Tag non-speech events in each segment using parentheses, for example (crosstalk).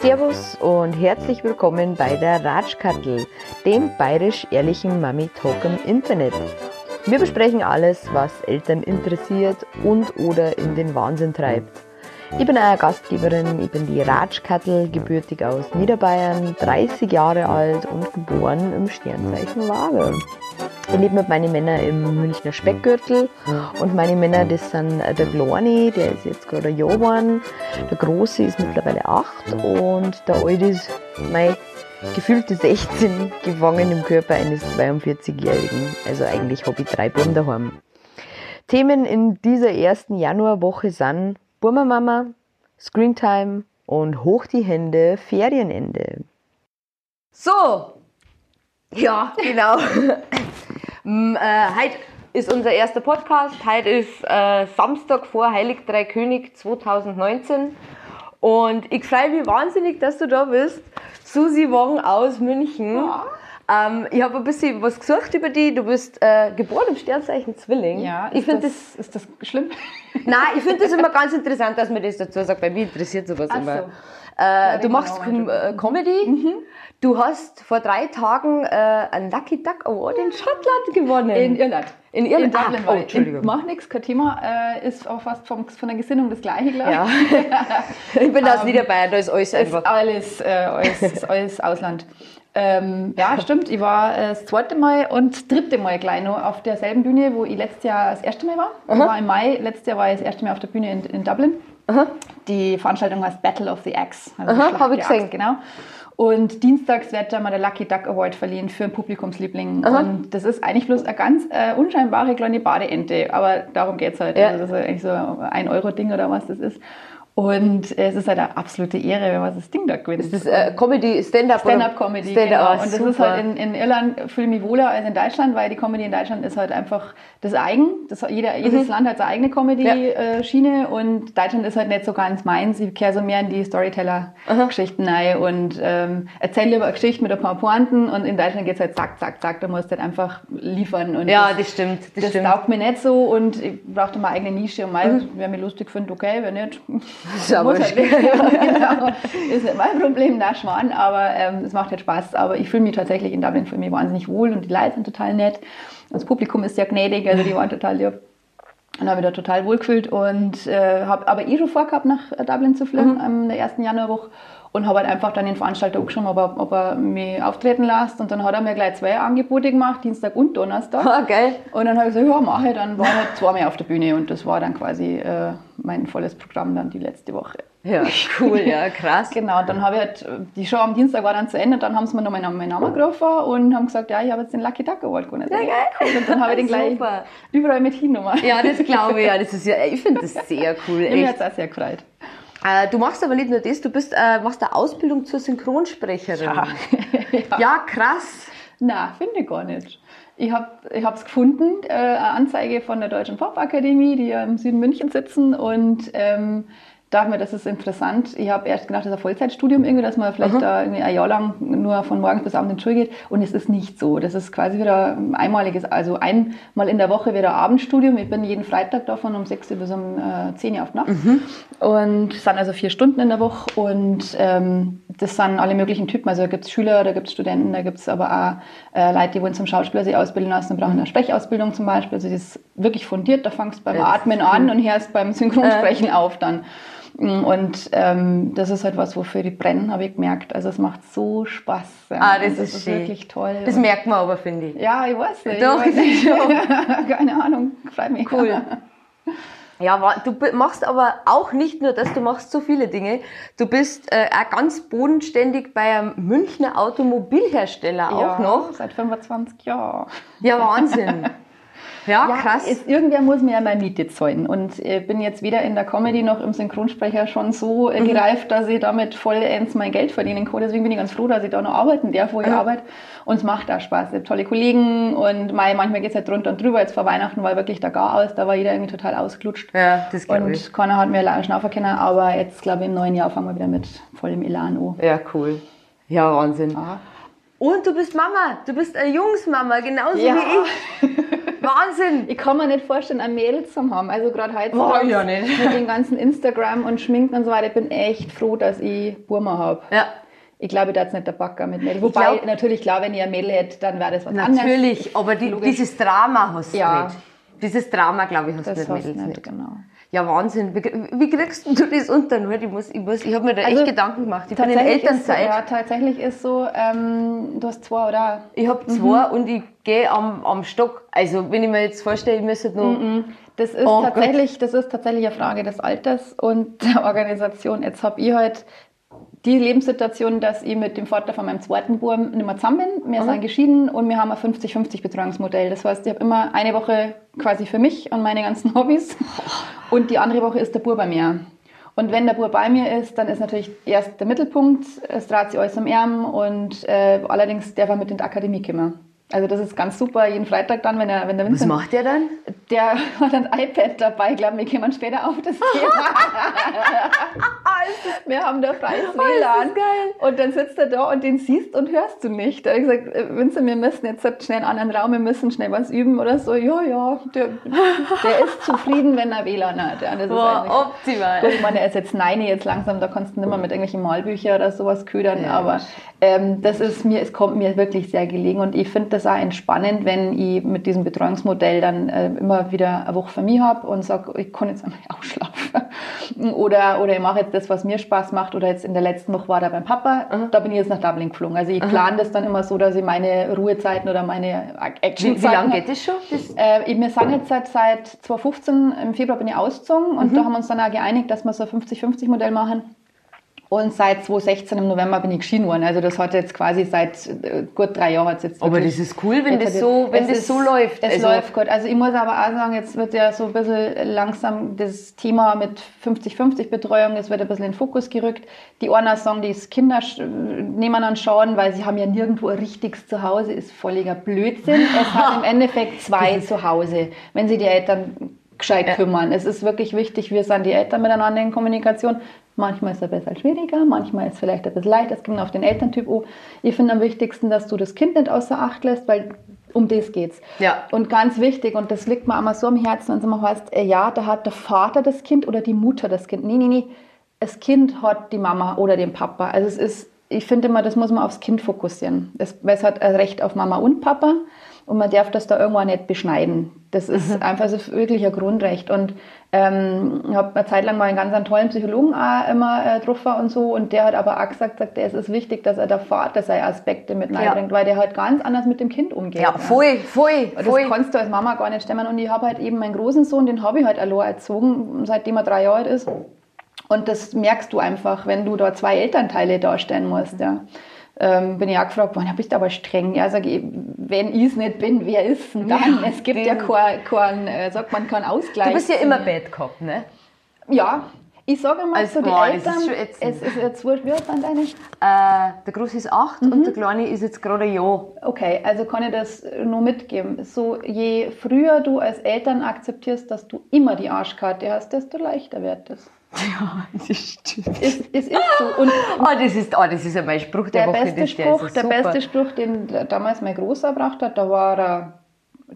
Servus und herzlich willkommen bei der Ratschkattel, dem bayerisch-ehrlichen Mami-Talk im Internet. Wir besprechen alles, was Eltern interessiert und oder in den Wahnsinn treibt. Ich bin eure Gastgeberin, ich bin die Ratschkattel, gebürtig aus Niederbayern, 30 Jahre alt und geboren im Sternzeichen Waage. Ich lebe mit meinen Männern im Münchner Speckgürtel und meine Männer, das sind der Kleine, der ist jetzt gerade ein Jahr der Große ist mittlerweile 8 und der Alte ist mein gefühlte 16 gefangen im Körper eines 42-Jährigen. Also eigentlich habe ich drei Buben daheim. Themen in dieser ersten Januarwoche sind Burma-Mama, Screentime und hoch die Hände, Ferienende. So, ja, genau. (laughs) Äh, heute ist unser erster Podcast. Heute ist äh, Samstag vor Heilig Drei König 2019. Und ich freue mich wahnsinnig, dass du da bist. Susi Wong aus München. Ja. Ähm, ich habe ein bisschen was gesucht über dich. Du bist äh, geboren im Sternzeichen Zwilling. Ja, ich ist, finde das, ist das schlimm? Nein, ich finde das immer (laughs) ganz interessant, dass man das dazu sagt, weil mich interessiert sowas Ach immer. so. Äh, du machst Com äh, Comedy. Du hast vor drei Tagen äh, einen Lucky Duck Award in Schottland gewonnen. In Irland. In Irland. In Dublin Ah, oh, ich. Entschuldigung. Macht nichts, kein Thema. Äh, ist auch fast vom, von der Gesinnung das gleiche, glaube ich. Ja. (laughs) ich bin aus Ähm, Niederbayern, da ist alles Ist einfach. alles, äh, alles, ist (laughs) alles Ausland. Ähm, ja, stimmt. Ich war äh, das zweite Mal und das dritte Mal gleich noch auf derselben Bühne, wo ich letztes Jahr das erste Mal war. Ich war im Mai, letztes Jahr war ich das erste Mal auf der Bühne in, in Dublin. Die Veranstaltung heißt Battle of the Axe. Also Aha, Schlacht hab ich der gesehen. Axt, genau. Und dienstags wird da mal der Lucky Duck Award verliehen für einen Publikumsliebling. Und das ist eigentlich bloß eine ganz äh, unscheinbare kleine Badeente. Aber darum geht es halt. Ja. Also das ist eigentlich so ein Euro-Ding oder was das ist. Und es ist halt eine absolute Ehre, wenn man das Ding da gewinnt. Das ist äh, Comedy, Stand-up. Stand-up-Comedy, Stand genau. ah, Und das super. ist halt in, in Irland fühle ich mich wohler als in Deutschland, weil die Comedy in Deutschland ist halt einfach das Eigen. Das, jeder, jedes Land hat seine eigene Comedy-Schiene und Deutschland ist halt nicht so ganz meins. Ich kehre so mehr in die Storyteller-Geschichten rein und ähm, erzähle über eine Geschichte mit ein paar Pointen und in Deutschland geht es halt zack, zack, zack. Da musst du halt einfach liefern. Und ja, das, das stimmt. Das, das stimmt. taugt mir nicht so und ich brauchte meine eigene Nische und mal, wer mich lustig findet, okay, wer nicht, (laughs) ist ja halt. Ja, (laughs) genau. Ist nicht mein Problem, da Schwan, aber ähm, es macht halt Spaß. Aber ich fühle mich tatsächlich in Dublin für mich wahnsinnig wohl und die Leute sind total nett. Das Publikum ist sehr gnädig, also die waren total lieb. Und habe mich da total wohl gefühlt und äh, habe aber eh schon vorgehabt, nach äh, Dublin zu fliegen am der ersten Januarwoche und habe halt einfach dann den Veranstalter angeschaut, ob er, ob er mich auftreten lässt. Und dann hat er mir gleich zwei Angebote gemacht, Dienstag und Donnerstag. Ah, geil. Und dann habe ich gesagt, ja, mache ich. Dann war halt zweimal auf der Bühne und das war dann quasi äh, mein volles Programm dann die letzte Woche. Ja, cool, ja, (laughs) krass. Genau, und dann habe ich halt, die Show am Dienstag war dann zu Ende, dann haben sie mir noch meinen, meinen Namen gerufen und haben gesagt, ja, ich habe jetzt den Lucky Duck Award gewonnen. Ja, geil. Cool. Und dann habe ich den gleich Super. überall mit hingenommen. Ja, das glaube ich, ja. Das ist ja, ich finde das sehr cool, (laughs) echt. hat es auch sehr gefreut. Äh, du machst aber nicht nur das, du bist, äh, machst eine Ausbildung zur Synchronsprecherin. ja. (laughs) Ja, krass. Na, finde ich gar nicht. Ich habe es gefunden, äh, eine Anzeige von der Deutschen Popakademie, die ja im Süden München sitzen und ähm, dachte mir, das ist interessant. Ich habe erst gedacht, das ist ein Vollzeitstudium irgendwie, dass man vielleicht da irgendwie ein Jahr lang nur von morgens bis abends in die Schule geht und es ist nicht so. Das ist quasi wieder ein einmaliges, also einmal in der Woche wieder Abendstudium. Ich bin jeden Freitag davon um 6 Uhr bis um äh, 10 Uhr auf Nacht und es sind also vier Stunden in der Woche und ähm, das sind alle möglichen Typen. Also da gibt es Schüler, da gibt es Studenten, da gibt es aber auch äh, Leute, die wollen zum Schauspieler sich ausbilden lassen und brauchen eine Sprechausbildung zum Beispiel. Also das ist wirklich fundiert, da fangst du beim Atmen an und hörst beim Synchronsprechen auf dann. Und ähm, das ist halt was, wofür ich brenne, habe ich gemerkt. Also es macht so Spaß. Ja. Ah, das Und ist schön. wirklich toll. Das merkt man aber, finde ich. ja, ich weiß nicht. Doch, ich weiß (laughs) nicht. (laughs) Keine Ahnung, freut mich. Cool. (laughs) Ja, du machst aber auch nicht nur das, du machst so viele Dinge. Du bist äh, auch ganz bodenständig bei einem Münchner Automobilhersteller auch ja, noch. Seit 25 Jahren. Ja, Wahnsinn. Ja, krass. Es, irgendwer muss mir ja meine Miete zahlen. Und ich bin jetzt weder in der Comedy noch im Synchronsprecher schon so Mhm. äh, gereift, dass ich damit vollends mein Geld verdienen kann. Deswegen bin ich ganz froh, dass ich da noch arbeiten darf, wo ich Ja. arbeite. Und es macht auch Spaß. Ich habe tolle Kollegen und mei, manchmal geht es halt drunter und drüber. Jetzt vor Weihnachten war wirklich der Gar aus, da war jeder irgendwie total ausgelutscht. ja, das glaube ich. Und keiner hat mir leider schnaufen können, aber jetzt glaube ich im neuen Jahr fangen wir wieder mit vollem Elan an. Ja, cool. Ja, Wahnsinn. Ja. Und du bist Mama, du bist eine Jungsmama, genauso Ja. wie ich. (laughs) Wahnsinn. Ich kann mir nicht vorstellen, ein Mädel zu haben. Also gerade Boah, heutzutage ja nicht. mit den ganzen Instagram und Schminken und so weiter. Ich bin echt froh, dass ich Burma habe. Ja, Ich glaube, da ist nicht der Backer mit Mädel. Wobei, glaub- natürlich, klar, wenn ich ein Mädel hätte, dann wäre das was anderes. natürlich, aber die, dieses Drama hast du Ja. nicht. Dieses Drama, glaube ich, hast du nicht, Mädels nicht, nicht. genau. Ja, Wahnsinn. Wie, wie kriegst du das unter? Nur, Ich, muss, ich, muss, ich habe mir da Also, echt Gedanken gemacht. Ich bin in Tatsächlich ist Elternzeit. ja, tatsächlich ist so, ähm, du hast zwei, oder? Ich habe zwei und ich gehe am, am Stock. Also, wenn ich mir jetzt vorstelle, ich müsste noch. Das ist, Oh tatsächlich, das ist tatsächlich eine Frage des Alters und der Organisation. Jetzt habe ich halt die Lebenssituation, dass ich mit dem Vater von meinem zweiten Buben nicht mehr zusammen bin. Wir sind geschieden und wir haben ein 50-50 Betreuungsmodell. Das heißt, ich habe immer eine Woche quasi für mich und meine ganzen (laughs) Hobbys und die andere Woche ist der Bub bei mir. Und wenn der Bub bei mir ist, dann ist natürlich erst der Mittelpunkt, es dreht sich alles am Ärmel und äh, allerdings darf er mit in die Akademie kommen. Also das ist ganz super, jeden Freitag dann, wenn, er, wenn der Was Vincent macht der dann? der (laughs) hat ein iPad dabei. Ich glaube, wir kommen später auf das (laughs) Thema. wir haben da freies WLAN. Und dann sitzt er da und den siehst und hörst du nicht. Da habe ich gesagt, äh, Vincent, wir müssen jetzt schnell in einen anderen Raum, wir müssen schnell was üben oder so. Ja, ja, der, der ist zufrieden, wenn er WLAN hat. Ja, das ist eigentlich- optimal. Gut, ich meine, er ist jetzt Neine jetzt langsam, da kannst du nicht mehr mit irgendwelchen Malbüchern oder sowas ködern, Ja. aber ähm, das ist mir, es kommt mir wirklich sehr gelegen und ich finde das auch entspannend, wenn ich mit diesem Betreuungsmodell dann äh, immer wieder eine Woche für mich habe und sage, ich kann jetzt einmal (laughs) ausschlafen oder, oder ich mache jetzt das, was mir Spaß macht oder jetzt in der letzten Woche war da beim Papa, da bin ich jetzt nach Dublin geflogen. Also ich plane das dann immer so, dass ich meine Ruhezeiten oder meine Wie, Actionzeiten wie lange geht das schon? Das, Äh, wir sind jetzt seit, seit 2015, im Februar bin ich ausgezogen und Mhm. da haben wir uns dann auch geeinigt, dass wir so ein 50-50-Modell machen. Und seit 2016 im November bin ich geschieden worden. Also das hat jetzt quasi seit äh, gut drei Jahren jetzt aber das ist cool, wenn das so, wenn das ist- so läuft. Es Also, läuft gut. Also ich muss aber auch sagen, jetzt wird ja so ein bisschen langsam das Thema mit 50-50 Betreuung, es wird ein bisschen in den Fokus gerückt. Die einer sagen, die Kinder nehmen an schauen, weil sie haben ja nirgendwo ein richtiges Zuhause, ist völliger Blödsinn. Es hat im (laughs) Endeffekt zwei Zuhause, wenn sie die Eltern gescheit kümmern. Es ist wirklich wichtig, wir sind die Eltern miteinander in Kommunikation. Manchmal ist es ein bisschen schwieriger, manchmal ist es vielleicht bisschen leichter. Es kommt auf den Elterntyp an. Ich finde am wichtigsten, dass du das Kind nicht außer Acht lässt, weil um das geht's. Ja. Und ganz wichtig, und das liegt mir einmal so am Herzen, wenn es immer heißt, äh, ja, da hat der Vater das Kind oder die Mutter das Kind. Nee, nee, nee. Das Kind hat die Mama oder den Papa. Also es ist, ich finde immer, das muss man aufs Kind fokussieren. Weil es hat ein Recht auf Mama und Papa und man darf das da irgendwann nicht beschneiden. Das ist einfach so wirklich ein Grundrecht. Und ähm, ich habe eine Zeit lang mal einen ganz einen tollen Psychologen auch immer äh, getroffen und so. Und der hat aber auch gesagt, sagt, es ist wichtig, dass er der Vater seine Aspekte mit reinbringt, weil der halt ganz anders mit dem Kind umgeht. ja, voll, voll, Das voll. kannst du als Mama gar nicht stemmen. Und ich habe halt eben meinen großen Sohn, den habe ich halt allein erzogen, seitdem er drei Jahre alt ist. Und das merkst du einfach, wenn du da zwei Elternteile darstellen musst. Ja. Ähm, bin ich auch gefragt worden, ja, bist du aber streng. Ja, sag ich, wenn ich es nicht bin, wer ist denn dann? Ja, es gibt ja den- keinen, kein, äh, sagt man, keinen Ausgleich. Du bist ja immer Bad Cop, ne? Ja, ich sage mal Also, so, die boah, ist Eltern, ätzend. es ist jetzt wurscht, wie alt sind deine? Äh, der Große ist acht und der Kleine ist jetzt gerade ein Jahr. Okay, also kann ich das nur mitgeben. So, je früher du als Eltern akzeptierst, dass du immer die Arschkarte hast, desto leichter wird das. Ja, das stimmt. Es, es ist so. Und Oh, das ist, oh, das ist ja mein Spruch der, der Woche. beste Spruch, ist der super. beste Spruch, den damals mein Großer gebracht hat, da war er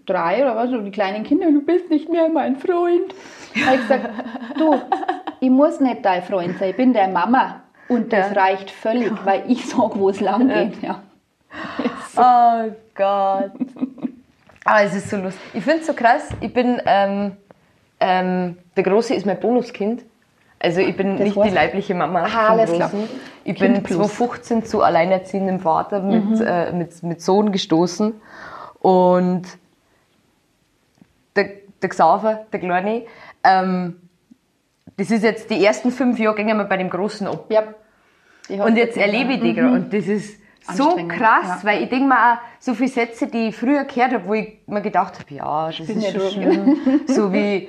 drei oder was, und die kleinen Kinder, du bist nicht mehr mein Freund. Da habe ich gesagt, du, ich muss nicht dein Freund sein, ich bin deine Mama. Und das Ja. reicht völlig, weil ich sage, wo es lang geht. Ja. (laughs) Oh Gott. Ah, es ist so lustig. Ich finde es so krass. Ich bin, ähm, ähm, der Große ist mein Bonuskind. Also ich bin Das nicht die leibliche Mama Ah, vom alles klar. Ich Kind bin plus. Mhm. 2015 zu alleinerziehendem Vater mit, äh, mit, mit Sohn gestoßen. Und der, der Xaver, der Kleine, ähm, das ist jetzt die ersten fünf Jahre gingen wir bei dem Großen ab. Ja. Und jetzt erlebe ich die gerade. Und das ist so krass, ja. weil ich denke mir auch, so viele Sätze, die ich früher gehört habe, wo ich mir gedacht habe, ja, das ist schon schlimm. (laughs) So wie,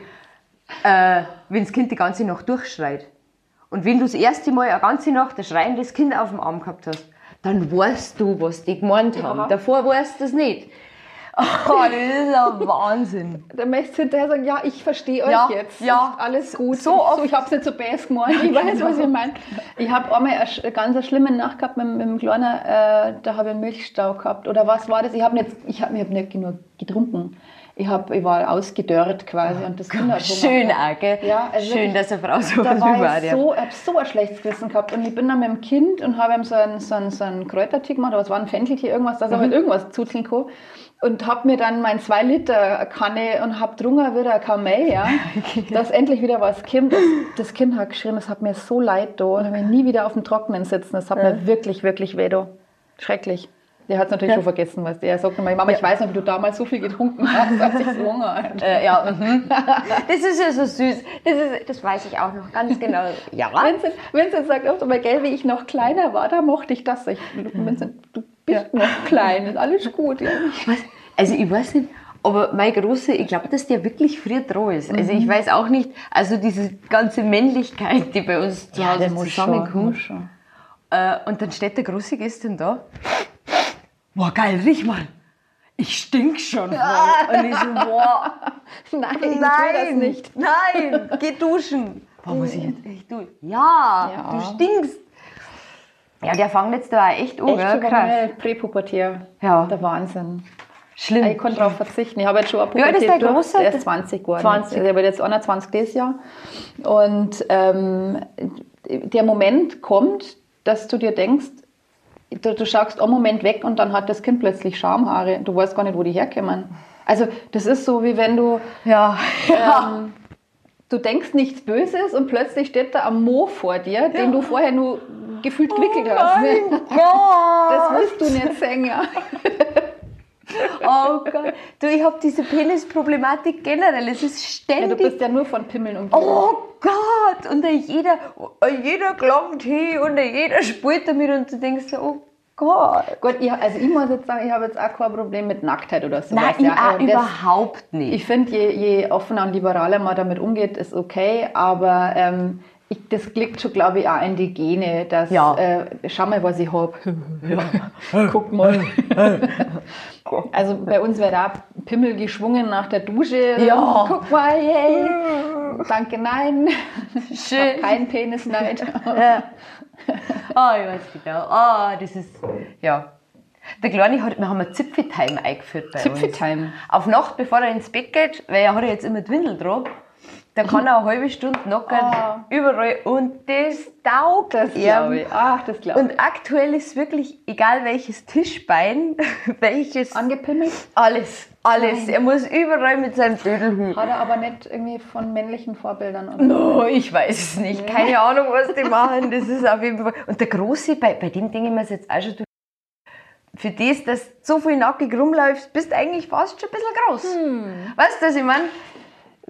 äh, wenn das Kind die ganze Nacht durchschreit. Und wenn du das erste Mal eine ganze Nacht ein schreiendes Kind auf dem Arm gehabt hast, dann weißt du, was die gemeint haben. Ja. Davor weißt du das nicht. (laughs) Oh, das ist ja Wahnsinn. Dann möchtest du hinterher sagen, ja, ich verstehe euch Ja, jetzt. ja. Ist alles gut. So ich, oft. so, ich habe es nicht so bass gemacht. Ich (laughs) weiß, was ihr meint. Ich habe einmal eine ganz eine schlimme Nacht gehabt mit, mit dem Kleinen. Äh, da habe ich einen Milchstau gehabt. Oder was war das? Ich habe nicht, ich hab, ich hab nicht genug getrunken. Ich, hab, ich war ausgedörrt quasi. Und das Kind hat Hunger Schön auch, gell? Ja, also Schön, dass eine Frau so da war über ich so, ich habe so ein schlechtes Gewissen gehabt. Und ich bin dann mit dem Kind und habe ihm so einen, so einen, so einen Kräutertee gemacht, aber es war ein Fencheltee, irgendwas, dass er Mhm. halt irgendwas zuzeln kann. Und habe mir dann mein 2 Liter Kanne und habe drunter wieder kaum mehr, ja, (laughs) dass endlich wieder was kommt. Das, das Kind hat geschrien, es hat mir so leid da und will nie wieder auf dem Trockenen sitzen. Das hat mir wirklich, wirklich weh da. Schrecklich. Der hat es natürlich schon vergessen, was der sagt. immer, Mama, ich weiß noch, wie du damals so viel getrunken hast, als ich so (laughs) Hunger hatte. Äh, ja, mhm. (laughs) das ist ja so süß. Das, ist, das weiß ich auch noch ganz genau. Ja, Vincent, Vincent sagt oft immer, gell, wie ich noch kleiner war, da mochte ich das. Ich, Vincent, du bist noch klein, ist alles gut. Ja. Was? Also ich weiß nicht, aber mein Große, ich glaube, dass der wirklich früher dran ist. Also ich weiß auch nicht, also diese ganze Männlichkeit, die bei uns zu Hause zusammenkommt. schon. Äh, und dann steht der Große gestern da. Boah, geil, riech mal. Ich stink schon voll. (laughs) Und ich so, boah, Nein, ich will das nicht. Nein, geh duschen. Boah, muss ich jetzt echt duschen? Ja, Ja. du stinkst. Ja, der fängt jetzt da echt an, Echt krass. Präpubertär. Ja. Der Wahnsinn. Schlimm. Ich konnte darauf verzichten. Ich habe jetzt schon eine Pubertät der durch. Große? Der ist 20 geworden. 20. Der wird jetzt 21 dieses Jahr. Und ähm, der Moment kommt, dass du dir denkst, du, du schaust einen Moment weg und dann hat das Kind plötzlich Schamhaare. Du weißt gar nicht, wo die herkommen. Also das ist so, wie wenn du ja. (laughs) ähm, du denkst nichts Böses und plötzlich steht da ein Mo vor dir, den du vorher nur gefühlt gewickelt hast. Mein (laughs) Das willst du nicht sehen, ja. (laughs) Oh Gott. Du, ich habe diese Penisproblematik generell. Es ist ja. ständig. Du bist ja nur von Pimmeln umgeben. Oh Gott! Und jeder, jeder klangt hin und jeder spielt damit und du denkst so, oh Gott. Gut, ich, also ich muss jetzt sagen, ich habe jetzt auch kein Problem mit Nacktheit oder so. Nein, ich auch das, überhaupt nicht. Ich finde, je, je offener und liberaler man damit umgeht, ist okay, aber ähm, ich, das liegt schon, glaube ich, auch in die Gene, dass, Ja. äh, schau mal, was ich habe. (laughs) Guck mal. Also bei uns wird auch Pimmel geschwungen nach der Dusche. Ja. Guck mal, hey. Danke, nein. Schön. keinen Penisneid. (laughs) Ja. Ah, ich weiß genau. Ah, das ist, ja. Der Kleine hat, wir haben ein Zipfeltime eingeführt bei uns. Zipfeltime. Auf Nacht, bevor er ins Bett geht, weil er hat ja jetzt immer die Windel dran, da kann er eine halbe Stunde nackern, Ah. überall. Und das taugt Das glaube ich. Ach, das glaube ich. Und aktuell ist wirklich, egal welches Tischbein, (laughs) welches, Angepimmelt? alles, alles. Nein. Er muss überall mit seinem Dödel hin. Hat er aber nicht irgendwie von männlichen Vorbildern. Oder? No, ich weiß es nicht. Keine Ahnung, was die (laughs) machen. Das ist auf jeden Fall. Und der Große, bei, bei dem denke ich mir jetzt auch schon, du, für das, dass du so viel nackig rumläufst, bist du eigentlich fast schon ein bisschen groß. Hm. Weißt du, was ich meine?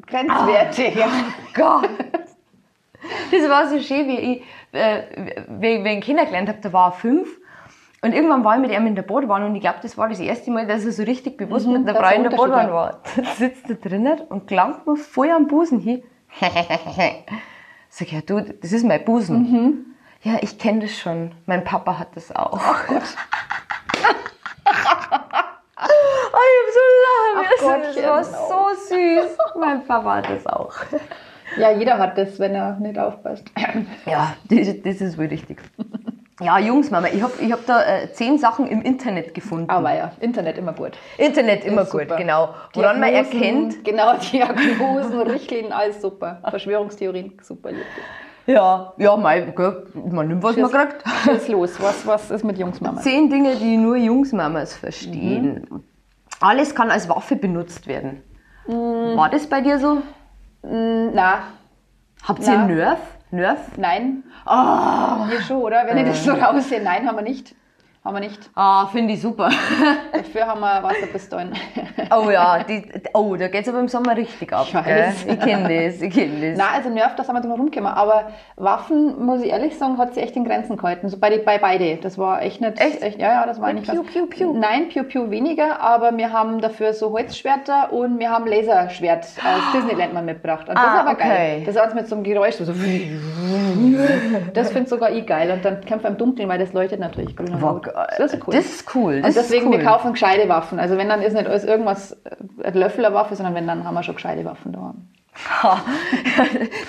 Grenzwertig. ja. Gott. Das war so schön, wie ich, äh, wie, wie ich ihn kennengelernt habe, da war er fünf. Und irgendwann war ich mit ihm in der Bootwanne und ich glaube, das war das erste Mal, dass er so richtig bewusst Mhm, mit einer Frau in der Bootwanne war. (laughs) Dann sitzt er drinnen und gelangt mir voll am Busen hin. (laughs) Sag ich, ja du, das ist mein Busen. Mhm. Ja, ich kenne das schon. Mein Papa hat das auch. Oh, (laughs) ich hab so lachen müssen. Das war Gottchen. so süß. Mein Papa hat das auch. ja, jeder hat das, wenn er nicht aufpasst. Ja, das, das ist wohl richtig. Ja, Jungs, Mama, ich habe ich hab da äh, zehn Sachen im Internet gefunden. Aber ja, Internet immer gut. Internet immer Ist gut, super. genau. Woran man erkennt, Genau, Diagnosen, Richtlinien, alles super. Verschwörungstheorien, super. lieb. ja, ja, mein, gell, man nimmt, was man Schieß- kriegt. Schieß los, was, was ist mit Jungsmama? Zehn Dinge, die nur Jungsmamas verstehen. Alles kann als Waffe benutzt werden. War das bei dir so? Na, Habt ihr Na. Nerf? Nerf? nein. Ah, Wir schon, oder? Wenn ich das so raussehe, nein, haben wir nicht. Haben wir nicht. ah finde ich super. (laughs) Dafür haben wir Wasserpistolen. Oh ja, die, oh, da geht es aber im Sommer richtig ab. Ich gell? Ich kenne das, ich kenne das. Nein, also Nerv, da sind wir drum rumgekommen. Aber Waffen, muss ich ehrlich sagen, hat sie echt in Grenzen gehalten. So bei, die- bei beide. Das war echt nicht. Echt? ja, ja, das war nicht Piu, piu, piu. Nein, Piu Piu weniger, aber wir haben dafür so Holzschwerter und wir haben Laserschwert aus (gasps) Disneyland mal mitgebracht. Und das Ah, ist aber okay. geil. Das ist alles mit so einem Geräusch. So (laughs) das finde sogar ich geil. Und dann kämpft er im Dunkeln, weil das leuchtet natürlich grün und rot. Das ist cool. Das ist cool. Das Und deswegen, cool. wir kaufen gescheite Waffen. Also wenn dann ist nicht alles irgendwas, äh, ein Löffel eine Waffe, sondern wenn dann haben wir schon gescheite Waffen da. (laughs)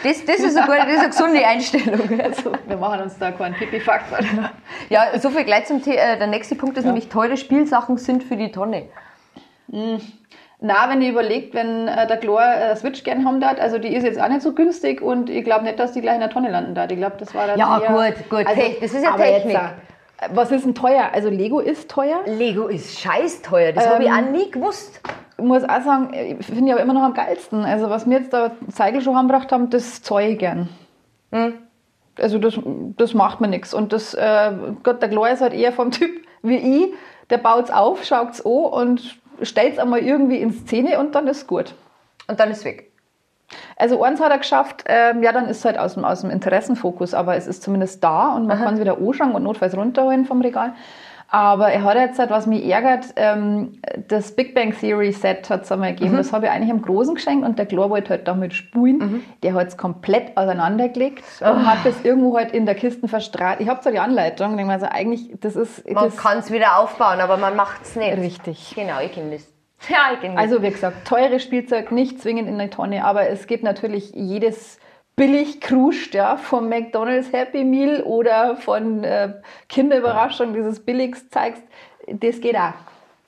Das, das, ist eine gute, das ist eine gesunde Einstellung. (laughs) Also wir machen uns da keinen Pipi-Faktor. Ja, so viel gleich zum Thema. Der nächste Punkt ist nämlich, teure Spielsachen sind für die Tonne. Na, wenn ihr überlegt, wenn äh, der Chlor äh, Switch gern haben darf, also die ist jetzt auch nicht so günstig und ich glaube nicht, dass die gleich in der Tonne landen da. Ich glaube, das war dann Ja, eher, gut, gut. Also, Hey, das ist ja jetzt, Technik. äh, was ist denn teuer? Also Lego ist teuer. Lego ist scheiß teuer. Das habe ich Ähm, auch nie gewusst. Ich muss auch sagen, finde ich aber immer noch am geilsten. Also was mir jetzt da Zeigelschuhe angebracht haben, das zeige ich gern. Hm. Also das, das macht mir nichts. Und das, äh, Gott, der Chlor ist halt eher vom Typ wie ich. Der baut es auf, schaut es an und stellt es einmal irgendwie in Szene und dann ist gut. Und dann ist weg. Also eins hat er geschafft, ähm, ja, dann ist es halt aus dem, aus dem Interessenfokus, aber es ist zumindest da und man kann es wieder anschauen und notfalls runterholen vom Regal. Aber er hat jetzt halt, was mich ärgert, ähm, das Big Bang Theory Set hat es einmal gegeben. Das habe ich eigentlich im Großen geschenkt und der Chlor wollte halt damit spulen. Der hat es komplett auseinandergelegt und hat das irgendwo halt in der Kiste verstrahlt. Ich habe zwar die Anleitung, denke mir also eigentlich, das ist Man kann es wieder aufbauen, aber man macht es nicht. richtig. Genau, ich kenne das. Ja, ich kenne das. Also wie gesagt, teures Spielzeug nicht zwingend in eine Tonne, aber es gibt natürlich jedes billig kruscht, ja, vom McDonald's Happy Meal oder von äh, Kinderüberraschung, dieses billigst zeigst, das geht auch.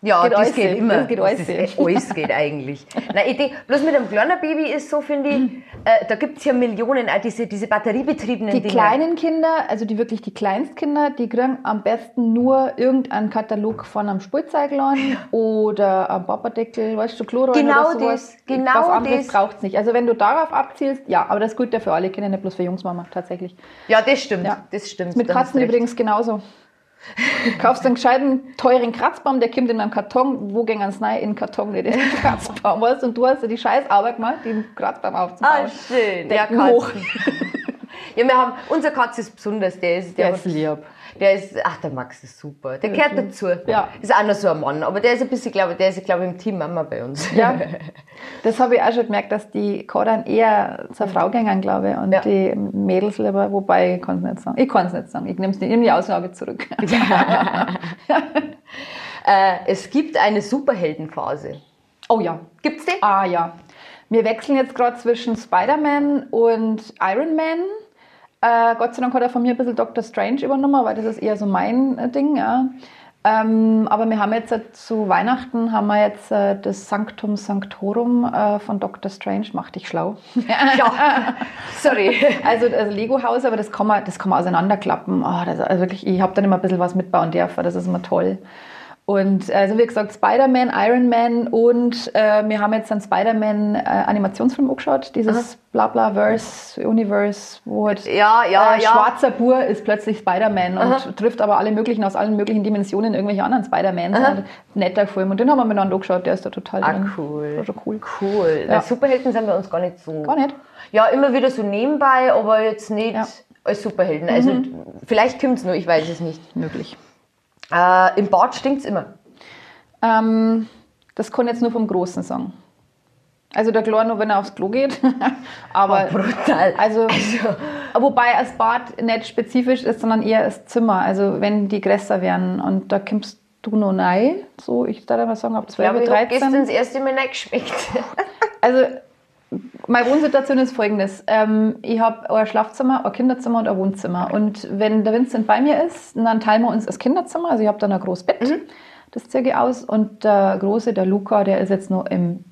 Ja, Geht das alles. geht immer. Das geht alles. ist- alles geht eigentlich. (laughs) Nein, ich denk, bloß mit einem kleinen Baby ist so, finde ich, äh, da gibt es ja Millionen, auch diese, diese batteriebetriebenen Die Dinger. kleinen Kinder, also die wirklich die Kleinstkinder, die kriegen am besten nur irgendeinen Katalog von einem Spielzeugladen oder einem Papadeckel, weißt du, Chlorollen Genau oder sowas. das, genau Was anderes das. braucht es nicht. Also wenn du darauf abzielst, ja, aber das gilt ja für alle Kinder, nicht bloß für Jungsmama, tatsächlich. Ja, das stimmt. Ja. Das stimmt. Mit Katzen übrigens genauso. Kaufst einen gescheiten, teuren Kratzbaum, der kommt in einem Karton. Wo gehen ans rein? In den Karton, nicht in den Kratzbaum. Weißt? Und du hast ja die Scheißarbeit gemacht, den Kratzbaum aufzubauen. Ah, schön. Decken hoch. Katzen. (laughs) ja, wir haben, unser Katz ist besonders, der ist, der, Der ist lieb. Der ist, ach, der Max ist super. Der gehört dazu. Ja. Ist auch noch so ein Mann, aber der ist ein bisschen, glaube der ist, glaube ich, im Team Mama bei uns. Ja, (laughs) das habe ich auch schon gemerkt, dass die Kadern eher zur Frau gehen, glaube ich, und Ja. die Mädels lieber, wobei ich kann es nicht sagen. Ich kann es nicht sagen. Ich nehme nehm die Aussage zurück. (laughs) äh, es gibt eine Superheldenphase. Oh ja. Gibt's die? Ah ja. Wir wechseln jetzt gerade zwischen Spider-Man und Iron Man. Äh, Gott sei Dank hat er von mir ein bisschen Doctor Strange übernommen, weil das ist eher so mein äh, Ding. Ja. Ähm, aber wir haben jetzt äh, zu Weihnachten haben wir jetzt äh, das Sanctum Sanctorum äh, von Doctor Strange. Mach dich schlau. (laughs) Ja. Sorry. (laughs) Also, also Lego-Haus, aber das kann man, das kann man auseinanderklappen. Oh, das, also wirklich, ich habe dann immer ein bisschen was mitbauen dürfen, das ist immer toll. Und also wie gesagt, Spider-Man, Iron Man und äh, wir haben jetzt einen Spider-Man-Animationsfilm angeschaut, dieses Blabla-Verse, Universe, wo halt Ja, ja, äh, ja. schwarzer Bur ist plötzlich Spider-Man und trifft aber alle möglichen aus allen möglichen Dimensionen irgendwelche anderen Spider-Mans. Netter Film und den haben wir miteinander angeschaut, der ist da total Ah, drin. cool. Schon cool. Cool. Ja. Superhelden sind bei uns gar nicht so. Gar nicht. Ja, immer wieder so nebenbei, aber jetzt nicht Ja. als Superhelden. Also vielleicht kommt es nur, ich weiß es nicht. Möglich. Äh, Im Bad stinkt es immer. Ähm, das kann jetzt nur vom Großen sagen. Also der Chlor nur, wenn er aufs Klo geht. (laughs) Aber Brutal. also, wobei das Bad nicht spezifisch ist, sondern eher das Zimmer. Also wenn die größer werden und da kommst du noch rein, so ich darf mal sagen, ab Ich 12, glaube, ich habe gestern 13. das erste Mal reingeschmeckt. Also meine Wohnsituation ist folgendes. Ähm, ich habe ein Schlafzimmer, ein Kinderzimmer und ein Wohnzimmer. Und wenn der Vincent bei mir ist, dann teilen wir uns das Kinderzimmer. Also ich habe dann ein großes Bett, das ziehe ich aus. Und der Große, der Luca, der ist jetzt noch im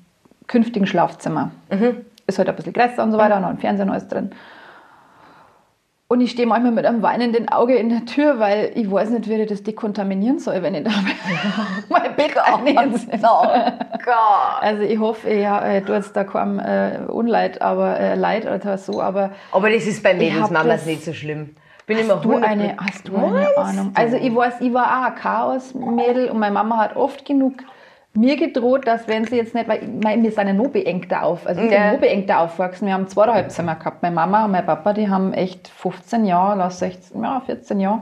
künftigen Schlafzimmer. Ist halt ein bisschen größer und so weiter, noch ein Fernseher alles drin. Und ich stehe manchmal mit einem weinenden Auge in der Tür, weil ich weiß nicht, wie ich das dekontaminieren soll, wenn ich da (laughs) mein Bett einnehme. Oh. Also ich hoffe, ich äh, tue jetzt da keinem äh, Unleid, aber äh, Leid oder so, aber Aber das ist bei Ich Mädels hab Mamas das- nicht so schlimm. Bin immer hast du 100 eine, hast du eine Ahnung? du? Also ich weiß, ich war auch ein Chaos-Mädel und meine Mama hat oft genug mir gedroht, dass wenn sie jetzt nicht, weil ich meine, wir sind ja noch beengter auf, also ich Ja. noch beengter aufgewachsen, wir haben zweieinhalb Zimmer gehabt, meine Mama und mein Papa, die haben echt 15 Jahre, lass 16, ja 14 Jahre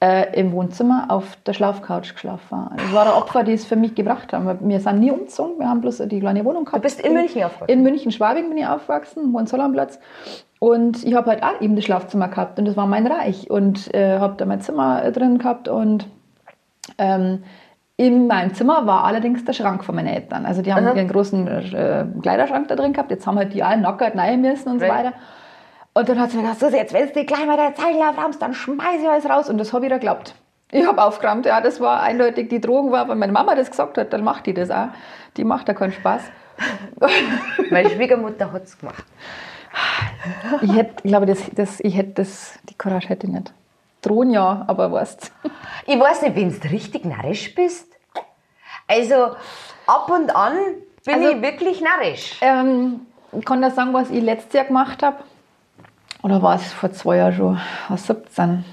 äh, im Wohnzimmer auf der Schlafcouch geschlafen. Das war der Opfer, die es für mich gebracht haben. Wir sind nie umgezogen, wir haben bloß die kleine Wohnung gehabt. Du bist in München aufgewachsen? In München-Schwabing bin ich aufgewachsen, Hohenzollernplatz. Und ich habe halt auch eben das Schlafzimmer gehabt und das war mein Reich. Und äh, habe da mein Zimmer äh, drin gehabt und Ähm, in meinem Zimmer war allerdings der Schrank von meinen Eltern. Also die haben Aha. ihren großen äh, Kleiderschrank da drin gehabt. Jetzt haben halt die alle nackert rein müssen und so Right. weiter. Und dann hat sie mir gesagt, so, jetzt wenn du gleich mal der Zeichen auframmst, dann schmeiß ich alles raus. Und das habe ich da geglaubt. Ich habe aufgeräumt, ja, das war eindeutig die Drogen war, wenn meine Mama das gesagt hat, dann macht die das auch. Die macht da keinen Spaß. (laughs) Meine Schwiegermutter hat es gemacht. Ich hätte, glaube, das, das, ich hätte das, die Courage hätte ich nicht. Drohen ja, aber weißt Ich weiß nicht, wenn du richtig narrisch bist. Also ab und an bin Also- ich wirklich narrisch. Ähm, ich kann das sagen, was ich letztes Jahr gemacht habe. Oder war es vor zwei Jahren schon? War 17.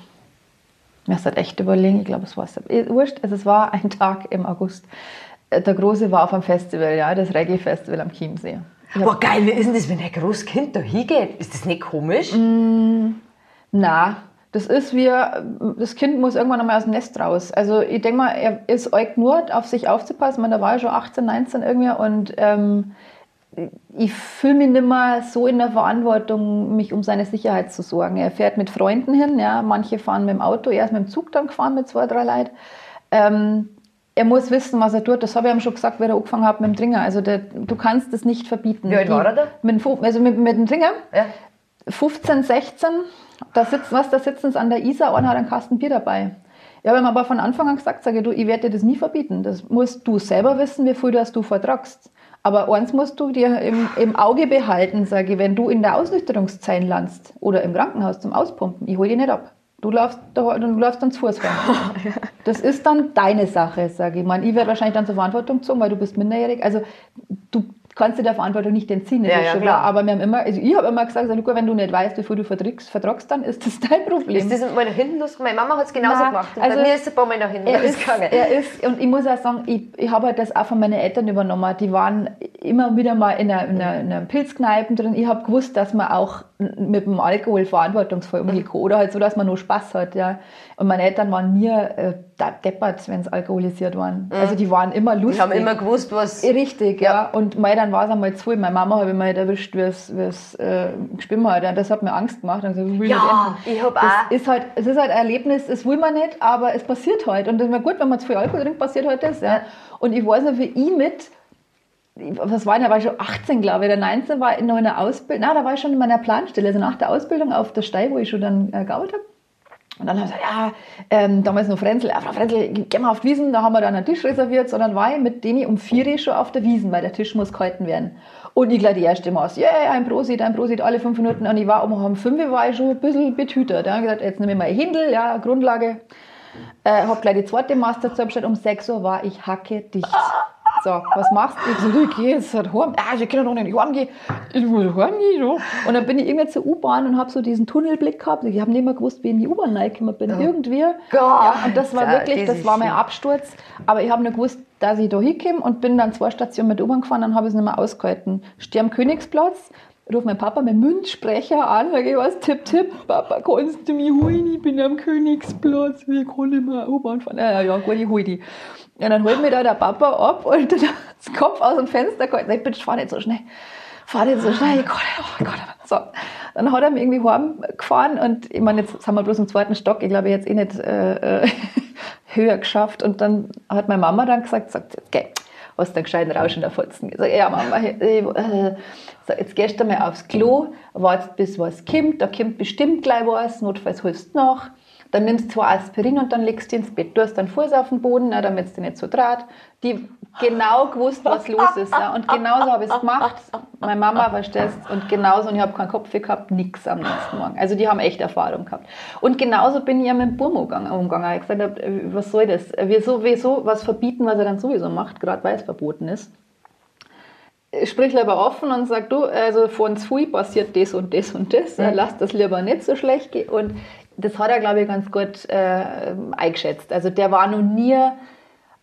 Ich muss halt echt überlegen. Ich glaube, es war 17. Eh, Wurscht. Also es war ein Tag im August. Äh, Der Große war auf einem Festival, ja, das Reggae-Festival am Chiemsee. Boah, geil, wie ist denn das, wenn ein Großkind da hingeht? Ist das nicht komisch? Na, das ist wie, das Kind muss irgendwann einmal aus dem Nest raus. Also ich denke mal, er ist euch nur auf sich aufzupassen. Ich meine, da war er schon 18, 19 irgendwie und ähm, ich fühle mich nicht mehr so in der Verantwortung, mich um seine Sicherheit zu sorgen. Er fährt mit Freunden hin, ja, manche fahren mit dem Auto, er ist mit dem Zug dann gefahren mit zwei, drei Leuten. Ähm, er muss wissen, was er tut. Das habe ich ihm schon gesagt, wer er angefangen hat mit dem Dringer. Also der, du kannst das nicht verbieten. Wie alt war er da? Mit, also mit, mit dem Dringer? Ja. 15, 16, da sitzen, was, da sitzen sie an der Isar und hat einen Kasten Bier dabei. Ich habe ihm aber von Anfang an gesagt, sage du, ich werde dir das nie verbieten. Das musst du selber wissen, wie viel das du vertragst. Aber eins musst du dir im, im Auge behalten, sage ich, wenn du in der Ausnüchterungszeit landst oder im Krankenhaus zum Auspumpen, ich hole dich nicht ab. Du läufst, da, du läufst dann zu Fuß rein. (laughs) Das ist dann deine Sache, sage ich. Man, ich werde wahrscheinlich dann zur Verantwortung gezogen, weil du bist minderjährig. Also du kannst dir der Verantwortung nicht entziehen, das Ja, ist ja, schon klar. Aber wir haben immer, also ich habe immer gesagt, sag, Luca, wenn du nicht weißt, viel du vertragst, dann ist das dein Problem. Ist das mal nach hinten losgegangen? Meine Mama hat es genauso Nein, gemacht. Und also bei mir ist es ein paar Mal nach hinten er ist, losgegangen. er ist, und ich muss auch sagen, ich, ich habe halt das auch von meinen Eltern übernommen. Die waren immer wieder mal in einer, in einer, in einer drin. Ich habe gewusst, dass man auch mit dem Alkohol verantwortungsvoll umgehen kann. Oder halt so, dass man nur Spaß hat. Ja. Und meine Eltern waren nie äh, da- deppert, wenn sie alkoholisiert waren. Also die waren immer lustig. Die haben immer gewusst, was. Richtig, ja. Und mei, dann war es einmal zu viel. Meine Mama habe ich mal erwischt, wie es, äh, geschwimmt hat. Und das hat mir Angst gemacht. Und gesagt, ich will Ja, ich hab Das auch- Ist halt, es ist halt ein Erlebnis, das will man nicht, aber es passiert halt. Und das ist mir gut, wenn man zu viel Alkohol trinkt, passiert halt das. Ja. Ja. Und ich weiß noch, wie ich mit, was war da war ich schon 18, glaube ich, der 19 war in der Ausbildung, na, da war ich schon in meiner Planstelle, also nach der Ausbildung auf der Steig, wo ich schon dann äh, gearbeitet habe. Und dann haben sie gesagt, ja, ähm, damals noch Frenzel, ja, Frau Frenzel, gehen wir auf die Wiesen, da haben wir dann einen Tisch reserviert, sondern war ich mit denen um vier Uhr schon auf der Wiesen, weil der Tisch muss gehalten werden. Und ich gleich die erste Maß, yeah, ein Prosit, ein Prosit, alle fünf Minuten. Und ich war um halb fünf, war ich schon ein bisschen betütert. Da habe ich gesagt, jetzt nehme ich mal Hindel, ja, Grundlage. Äh, habe gleich die zweite Master dazu bestellt. Um 6 Uhr war ich hacke dicht. So, was machst du? Ich so, ich gehe jetzt halt heim. Ah, ich kann doch nicht heimgehen. Ich will heimgehen. So. Und dann bin ich irgendwie zur U-Bahn und habe so diesen Tunnelblick gehabt. Ich habe nicht mehr gewusst, wie ich in die U-Bahn reingekommen bin. Irgendwie. Gott, ja, und das war wirklich, das war mein. Absturz. Aber ich habe nur gewusst, dass ich da hinkomme und bin dann zwei Stationen mit U-Bahn gefahren, dann habe ich es nicht mehr ausgehalten. Stehe am Königsplatz, rufe mein Papa mit Münzsprecher an, sage ich was, tipp, tipp, Papa, kannst du mich holen, ich bin am Königsplatz, ich kann nicht mehr U-Bahn fahren. Ja, ja, gut, ich hol die. Ja, dann holt mir da der Papa ab und (laughs) dann das Kopf aus dem Fenster gehalten, ich bitte, fahr nicht so schnell. Fahr nicht so schnell, ich kann nicht, oh Gott. So, dann hat er mich irgendwie heimgefahren und ich meine, jetzt sind wir bloß im zweiten Stock, ich glaube, es eh nicht äh, äh, (laughs) höher geschafft und dann hat meine Mama dann gesagt, sagt, jetzt geh, hast du einen gescheiten Rausch in der Fotzen. Sag, ja Mama, ich, äh, so, jetzt gehst du mal aufs Klo, wartest bis was kommt, da kommt bestimmt gleich was, notfalls holst du nach. Dann nimmst du zwei Aspirin und dann legst du ins Bett. Du hast dann Fuß auf den Boden, ja, damit es dir nicht so draht. Die genau gewusst, was los ist. Ja. Und genauso habe ich es gemacht. Meine Mama verstehst und genauso, und ich habe keinen Kopf gehabt, nix am nächsten Morgen. Also die haben echt Erfahrung gehabt. Und genauso bin ich ja mit dem Burm umgegangen. Ich gesagt habe, äh, was soll das? Wieso, wieso was verbieten, was er dann sowieso macht, gerade weil es verboten ist? sprich lieber offen und sag du, also von Zui passiert das und das und das, Ja. lass das lieber nicht so schlecht gehen. Und das hat er, glaube ich, ganz gut äh, eingeschätzt. Also der war noch nie,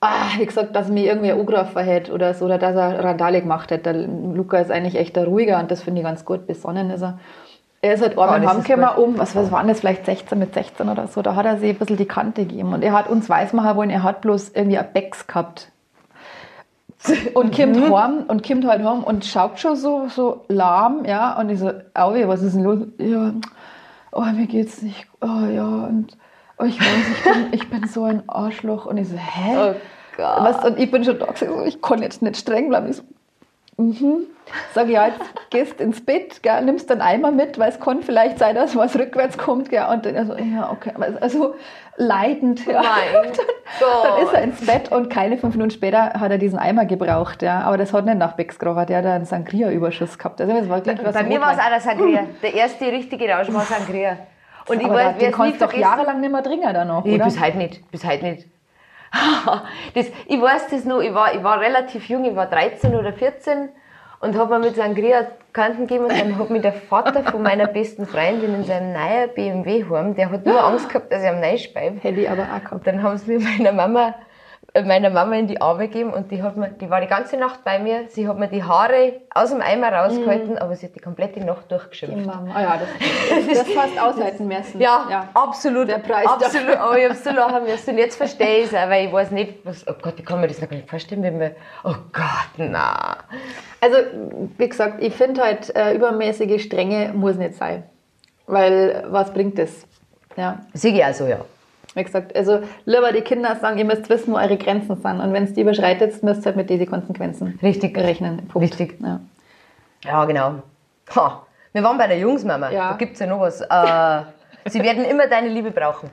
ah, wie gesagt, dass mir irgendwie angegriffen hätte oder so, oder dass er Randale gemacht hätte. Der Luca ist eigentlich echt der ruhiger und das finde ich ganz gut, besonnen ist er. Er ist halt einmal ist heimgekommen um, was, was waren das, vielleicht 16 mit 16 oder so, da hat er sich ein bisschen die Kante gegeben. Und er hat uns weismachen wollen, er hat bloß irgendwie ein Becks gehabt und kommt heim und kommt halt heim und schaut schon so, so lahm, ja, und ich so, Auwe, was ist denn los? Ja, oh, mir geht's nicht, oh ja, und oh, ich weiß, ich bin, ich bin so ein Arschloch. Und ich so, hä? Oh Gott. Was, und ich bin schon da gesagt, ich kann jetzt nicht streng bleiben. Ich so, mhm. Sag ja, jetzt gehst ins Bett, gell, nimmst dann Eimer mit, weil es kann vielleicht sein, dass was rückwärts kommt. Gell, und dann also, ja, okay. Also leidend. Ja. Mein (laughs) dann, dann ist er ins Bett und keine fünf Minuten später hat er diesen Eimer gebraucht. Ja. Aber das hat nicht nach Becks gerochen, der hat einen Sangria-Überschuss gehabt. Also das war gleich was Bei mir war es auch der Sangria. Der erste richtige Rausch war Sangria. Und ich aber da- wer den du doch jahrelang nicht mehr trinken dann noch, Nee, oder? bis heute nicht. Bis heute nicht. (laughs) Das, ich weiß das noch, ich war, ich war relativ jung, ich war 13 oder 14 und habe mir mit Sangria Kanten gegeben und dann hat mich der Vater von meiner besten Freundin in seinem neuen BMW heim, der hat nur Angst gehabt, dass ich am Neischbeib. Hätte ich aber auch gehabt. Dann haben sie mir meiner Mama, meiner Mama in die Arme gegeben und die, hat mir, die war die ganze Nacht bei mir. Sie hat mir die Haare aus dem Eimer rausgehalten, aber sie hat die komplette Nacht durchgeschimpft. Mama. Ah ja, das, (laughs) das fast aushalten müssen. Ja, absolut. Der Preis absolut. Aber ich habe so lachen müssen. Jetzt verstehe ich es auch, weil ich weiß nicht, was, oh Gott, ich kann mir das noch gar nicht vorstellen, wenn wir, oh Gott, na. Also, wie gesagt, ich finde halt, äh, übermäßige Strenge muss nicht sein. Weil, was bringt das? Ja, Sehe ich auch so, ja. Wie gesagt, also lieber die Kinder sagen, ihr müsst wissen, wo eure Grenzen sind. Und wenn es die überschreitet, müsst ihr halt mit diesen Konsequenzen Richtig. rechnen. Punkt. Richtig. Ja. Ja, genau. Ha. Wir waren bei der Jungsmama. Ja. Da gibt es ja noch was. Äh, sie werden immer deine Liebe brauchen.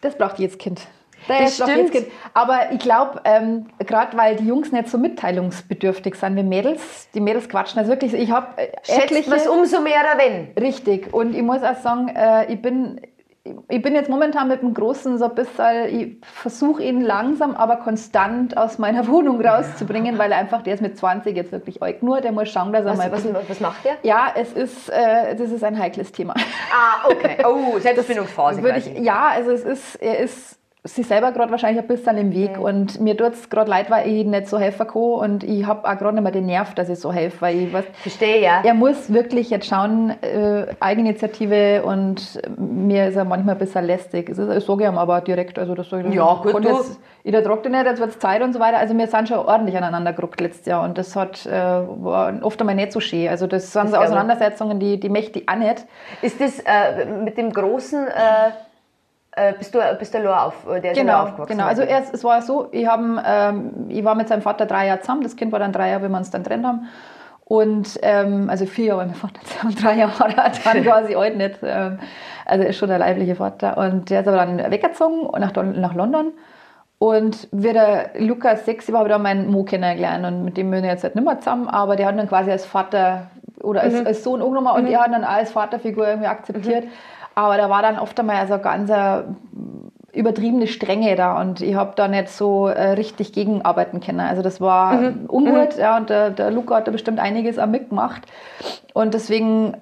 Das braucht jedes Kind. Das braucht stimmt. jedes Kind. Aber ich glaube, ähm, gerade weil die Jungs nicht so mitteilungsbedürftig sind wie Mädels, die Mädels quatschen. Also wirklich, ich habe äh, etliche... es umso mehr, wenn. Richtig. Und ich muss auch sagen, äh, ich bin, ich bin jetzt momentan mit dem Großen so ein bisschen, ich versuche ihn langsam, aber konstant aus meiner (laughs) Wohnung rauszubringen, weil er einfach, der ist mit 20 jetzt wirklich alt nur, der muss schauen, dass er Was, mal... was, was macht der? ja, es ist, äh, das ist ein heikles Thema. Ah, okay. (laughs) Oh, Selbstbindungsphase Würde ich, ja, also es ist, er ist sich selber gerade wahrscheinlich ein bisschen im Weg und mir tut es gerade leid, weil ich nicht so helfen kann und ich habe auch gerade nicht mehr den Nerv, dass ich so helfe, weil ich was, Verstehe, ja. er muss wirklich jetzt schauen, äh, Eigeninitiative und mir ist er manchmal ein bisschen lästig. Das, ist, das sage ich ihm aber direkt. Also das sage ich, Ja, gut, du- Jetzt, ich trage dich nicht, jetzt wird es Zeit und so weiter. Also wir sind schon ordentlich aneinander gerückt letztes Jahr und das hat, äh, war oft einmal nicht so schön. Also das sind so glaube ich. Auseinandersetzungen, die, die möchte ich auch nicht. Ist das äh, mit dem Großen, äh, bist du bist du allein auf, der ist Genau, aufgewachsen? genau. Also erst, es war so, ich, hab, ähm, ich war mit seinem Vater drei Jahre zusammen, das Kind war dann drei Jahre, wenn wir uns dann trennt haben. Und ähm, also vier Jahre, mein Vater (laughs) und drei Jahre war er dann (laughs) quasi alt nicht. Ähm, also ist schon der leibliche Vater. Und der ist aber dann weggezogen nach, nach London. Und wie der Lukas sechs war, habe ich dann meinen Mo kennengelernt und mit dem bin ich jetzt halt nicht mehr zusammen, aber der hat dann quasi als Vater oder als, als Sohn angenommen und er hat dann auch als Vaterfigur irgendwie akzeptiert. Aber da war dann oft einmal so eine ganz äh, übertriebene Strenge da und ich habe da nicht so äh, richtig gegenarbeiten können. Also das war ungut, ja, und der, der Luca hat da bestimmt einiges auch mitgemacht. Und deswegen,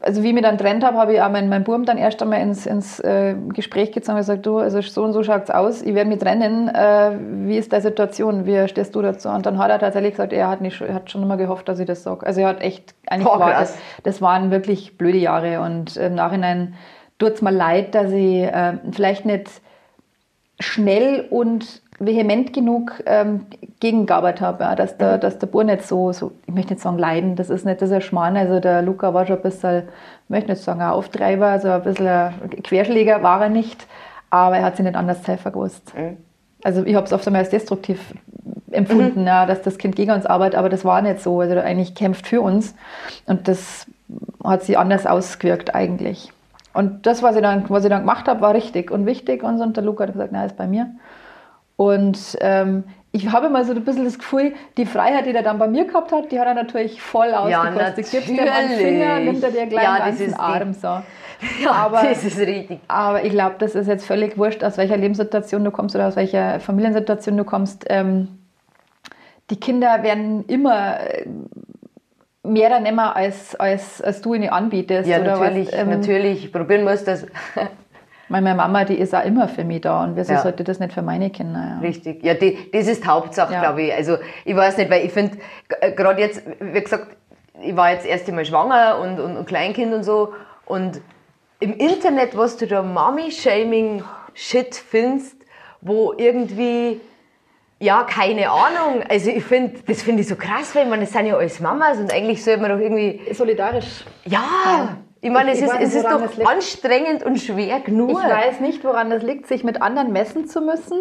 also wie ich mich dann trennt habe, habe ich auch meinen, meinen Buben dann erst einmal ins, ins äh, Gespräch gezogen und gesagt, du, also so und so schaut's aus, ich werde mich trennen, äh, wie ist deine Situation, wie stehst du dazu? Und dann hat er tatsächlich gesagt, er hat, nicht, er hat schon immer gehofft, dass ich das sage. Also er hat echt, eigentlich Boah, war das, das waren wirklich blöde Jahre und im Nachhinein tut es mir leid, dass ich äh, vielleicht nicht schnell und vehement genug ähm, gegengearbeitet habe, ja, dass, der, dass der Bur nicht so, so, ich möchte nicht sagen leiden, das ist nicht dieser Schmarrn, also der Luca war schon ein bisschen, ich möchte nicht sagen ein Auftreiber, also ein bisschen ein Querschläger war er nicht, aber er hat sich nicht anders helfen gewusst. Also ich habe es oft einmal als destruktiv empfunden, ja, dass das Kind gegen uns arbeitet, aber das war nicht so, also eigentlich kämpft für uns und das hat sich anders ausgewirkt eigentlich. Und das, was ich dann, was ich dann gemacht habe, war richtig und wichtig. Und, so. und der Luca hat gesagt, na, ist bei mir. Und ähm, ich habe immer so ein bisschen das Gefühl, die Freiheit, die er dann bei mir gehabt hat, die hat er natürlich voll ausgekostet. Gibst dir mal einen Finger, nimmt er dir gleich Ja, die- Arm. So. (laughs) Ja, aber- das ist richtig. Aber ich glaube, das ist jetzt völlig wurscht, aus welcher Lebenssituation du kommst oder aus welcher Familiensituation du kommst. Ähm, die Kinder werden immer äh, mehr dann nehmen, als, als, als du ihnen anbietest. Ja, natürlich, was, ähm, natürlich. Probieren musst das. Meine Mama, die ist auch immer für mich da und wieso Ja. sollte das nicht für meine Kinder? Ja. Richtig. Ja, die, das ist Hauptsache, Ja. glaube ich. Also, ich weiß nicht, weil ich finde, gerade jetzt, wie gesagt, ich war jetzt erst einmal schwanger und, und, und Kleinkind und so. Und im Internet, was du da Mommy-Shaming-Shit findest, wo irgendwie, ja, keine Ahnung. Also, ich finde, das finde ich so krass, weil man, das sind ja alles Mamas und eigentlich sollte man doch irgendwie Solidarisch. ja, Ich meine, es Ich ist, es ist doch anstrengend und schwer genug. Ich weiß nicht, woran das liegt, sich mit anderen messen zu müssen.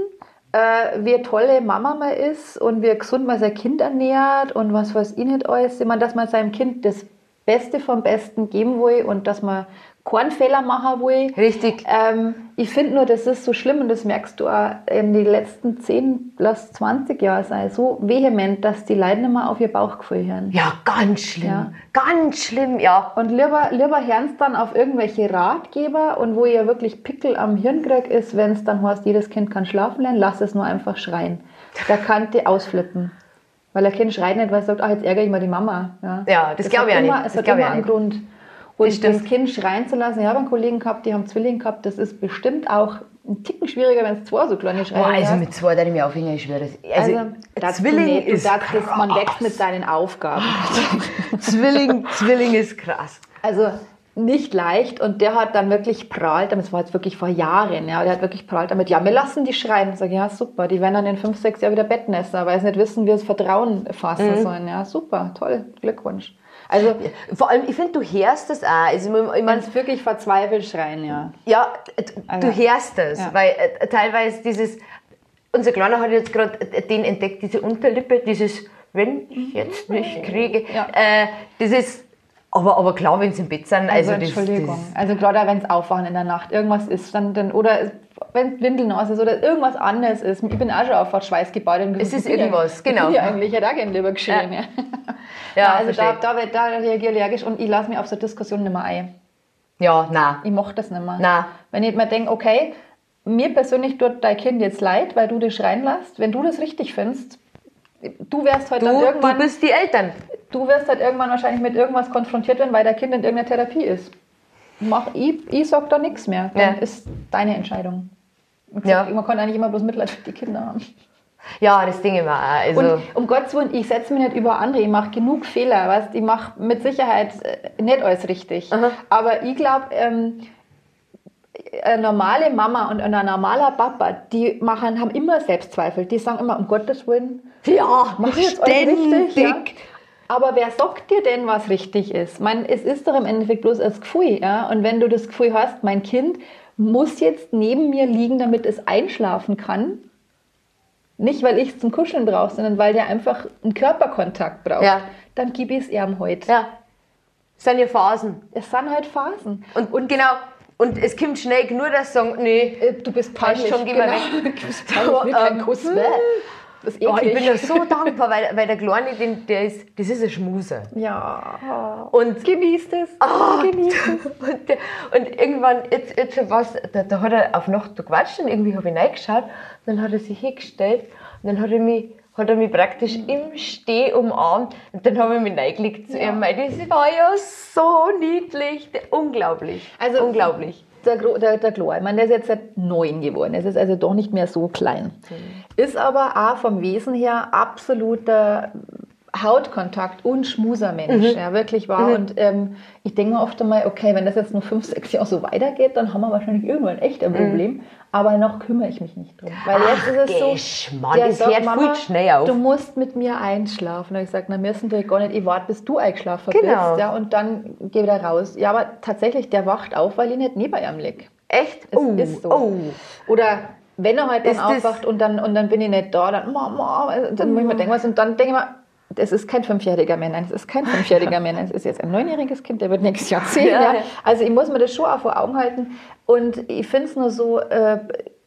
Äh, wie tolle Mama man ist und wie gesund man sein Kind ernährt und was weiß ich nicht alles. Ich meine, dass man seinem Kind das Beste vom Besten geben will und dass man keinen Fehler machen will. Richtig. Ähm, ich finde nur, das ist so schlimm und das merkst du auch in den letzten 10, lass 20 Jahre sein, so vehement, dass die Leute nicht mehr auf ihr Bauchgefühl hören. Ja, ganz schlimm. Ja. Ganz schlimm, ja. Und lieber, lieber hören dann auf irgendwelche Ratgeber und wo ihr wirklich Pickel am Hirn kriegt, ist, wenn es dann heißt, jedes Kind kann schlafen lernen, lass es nur einfach schreien. Da kann die ausflippen. Weil ein Kind schreit nicht, weil es sagt, ah, jetzt ärgere ich mal die Mama. Ja, Ja, das Es glaub hat ich auch immer, nicht. Es Das hat immer einen nicht. Grund. Das Und stimmt. das Kind schreien zu lassen, ich habe einen Kollegen gehabt, die haben Zwillinge gehabt, das ist bestimmt auch ein Ticken schwieriger, wenn es zwei so kleine schreien. Boah, also ja. mit zwei, da ich mir aufhängen, ist schwer. Das- Also, darfst Zwilling du nicht, ist darfst das, man krass. wächst mit seinen Aufgaben. (laughs) Zwilling, Zwilling ist krass. Also nicht leicht und der hat dann wirklich prahlt, damit das war jetzt wirklich vor Jahren, ja, der hat wirklich prahlt damit, ja, wir lassen die schreien. Ich sage, ja, super, die werden dann in fünf, sechs Jahren wieder Bettnässer, weil sie nicht wissen, wie sie Vertrauen fassen sollen. Ja, super, toll, Glückwunsch. Also, Vor allem, ich finde, du hörst das auch. Also, ich wenn meine, es wirklich verzweifelt schreien, ja. ja, du Also, hörst das, ja. weil äh, teilweise dieses, unser Kleiner hat jetzt gerade den entdeckt, diese Unterlippe, dieses, wenn ich jetzt nicht kriege, Ja. äh, das ist, aber, aber klar, wenn sie im Bett sind, Also, also, das, Entschuldigung. das, also gerade wenn es aufwachen in der Nacht, irgendwas ist, dann, dann oder wenn Windeln aus ist oder irgendwas anderes ist. Ich bin auch schon aufgewacht, schweißgebadet. und Es ist irgendwas, (laughs) ja, genau. Ich ja eigentlich, ich hätte auch gerne lieber geschrien. Ja. Ja, (laughs) also da, da, da reagiere ich allergisch und ich lasse mich auf so Diskussionen nicht mehr ein. ja, nein. Ich mochte das nicht mehr. Nein. Wenn ich mir denke, okay, mir persönlich tut dein Kind jetzt leid, weil du das schreien lässt, wenn du das richtig findest, du wirst heute dann Du, du irgendwann, bist die Eltern. du wirst halt irgendwann wahrscheinlich mit irgendwas konfrontiert werden, weil dein Kind in irgendeiner Therapie ist. Mach, ich, ich sag da nichts mehr. Dann Ja. ist deine Entscheidung. Ja. Man kann eigentlich immer bloß Mitleid für die Kinder haben. Ja, das Ding immer. Also, Und um Gottes Willen, ich setze mich nicht über andere, ich mache genug Fehler, weißt? ich mache mit Sicherheit äh, nicht alles richtig. Aha. Aber ich glaube, ähm, eine normale Mama und ein normaler Papa, die machen, haben immer Selbstzweifel. Die sagen immer, um Gottes Willen, ja, mach jetzt alles ständig. richtig. Ja? Aber wer sagt dir denn, was richtig ist? Ich meine, es ist doch im Endeffekt bloß das Gefühl. Ja? Und wenn du das Gefühl hast, mein Kind muss jetzt neben mir liegen, damit es einschlafen kann, nicht weil ich es zum Kuscheln brauche, sondern weil der einfach einen Körperkontakt braucht, Ja. dann gib ich es ihm heute. Ja, das sind ja Phasen. Es sind halt Phasen. Und, und genau, und es kommt schnell dass sie sagen, nee, Äh, Du bist Passt peinlich. schon, geh mal weg. Du bist peinlich, keinen ähm, Kuss. hm. Das ist oh, ich eklig. bin ja so dankbar, weil, weil der Kleine, den, der ist, das ist ein Schmuser. ja. Und Genießt es. Ah, Genießt es. (laughs) und, der, und irgendwann, jetzt, jetzt was, da, da hat er auf Nacht gequatscht und irgendwie habe ich reingeschaut. Dann hat er sich hingestellt und dann hat er mich, hat er mich praktisch im Steh umarmt. Und dann habe ich mich reingelegt zu ihm. weil Das war ja so niedlich. Unglaublich. Also- unglaublich. Der, der, der Glo, ich meine, der ist jetzt seit neun geworden. Es ist also doch nicht mehr so klein. Ist aber auch vom Wesen her absoluter Hautkontakt und Schmusermensch. Ja, wirklich wahr. Und ähm, ich denke mir oft einmal, okay, wenn das jetzt nur fünf, sechs Jahre so weitergeht, dann haben wir wahrscheinlich irgendwann echt ein Problem. Aber noch kümmere ich mich nicht drum. Weil jetzt ist es so. Der das sagt, Mama, viel schnell auf. Du musst mit mir einschlafen. Habe ich gesagt, na, müssen wir gar nicht. Ich warte, bis du eingeschlafen Genau. bist. Ja, und dann geh wieder raus. Ja, aber tatsächlich, der wacht auf, weil ich nicht neben ihm liege. Echt? Es oh, ist so. oh. Oder wenn er halt dann aufwacht und dann, und dann bin ich nicht da, dann Mama, dann muss ich mir denken, was, und dann denke ich mir, das ist kein fünfjähriger Mann, nein, das ist kein fünfjähriger Mann, das ist jetzt ein neunjähriges Kind, der wird nächstes Jahr zehn. (laughs) Ja, Ja. Also ich muss mir das schon auch vor Augen halten und ich finde es nur so, äh,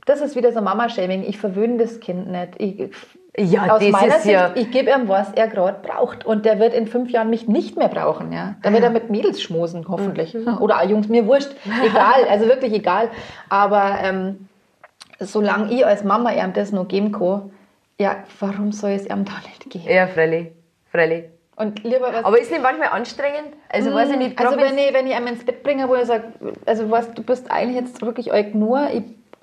das ist wieder so Mama-Shaming, ich verwöhne das Kind nicht. Ich, Ja, aus das meiner Sicht, ja- ich gebe ihm, was er gerade braucht. Und der wird in fünf Jahren mich nicht mehr brauchen. Ja? Da wird er mit Mädels schmusen, hoffentlich. Oder auch Jungs, mir wurscht. (laughs) Egal, also wirklich egal. Aber ähm, solange ich als Mama ihm das noch geben kann, ja, warum soll es ihm da nicht geben? Ja, freilich. Freilich. Und lieber was Aber ist nicht manchmal anstrengend? Also, weiß ich nicht, also wenn ich, wenn ich einem ins Bett bringe, wo er sagt, also was, du bist eigentlich jetzt wirklich euch nur, ich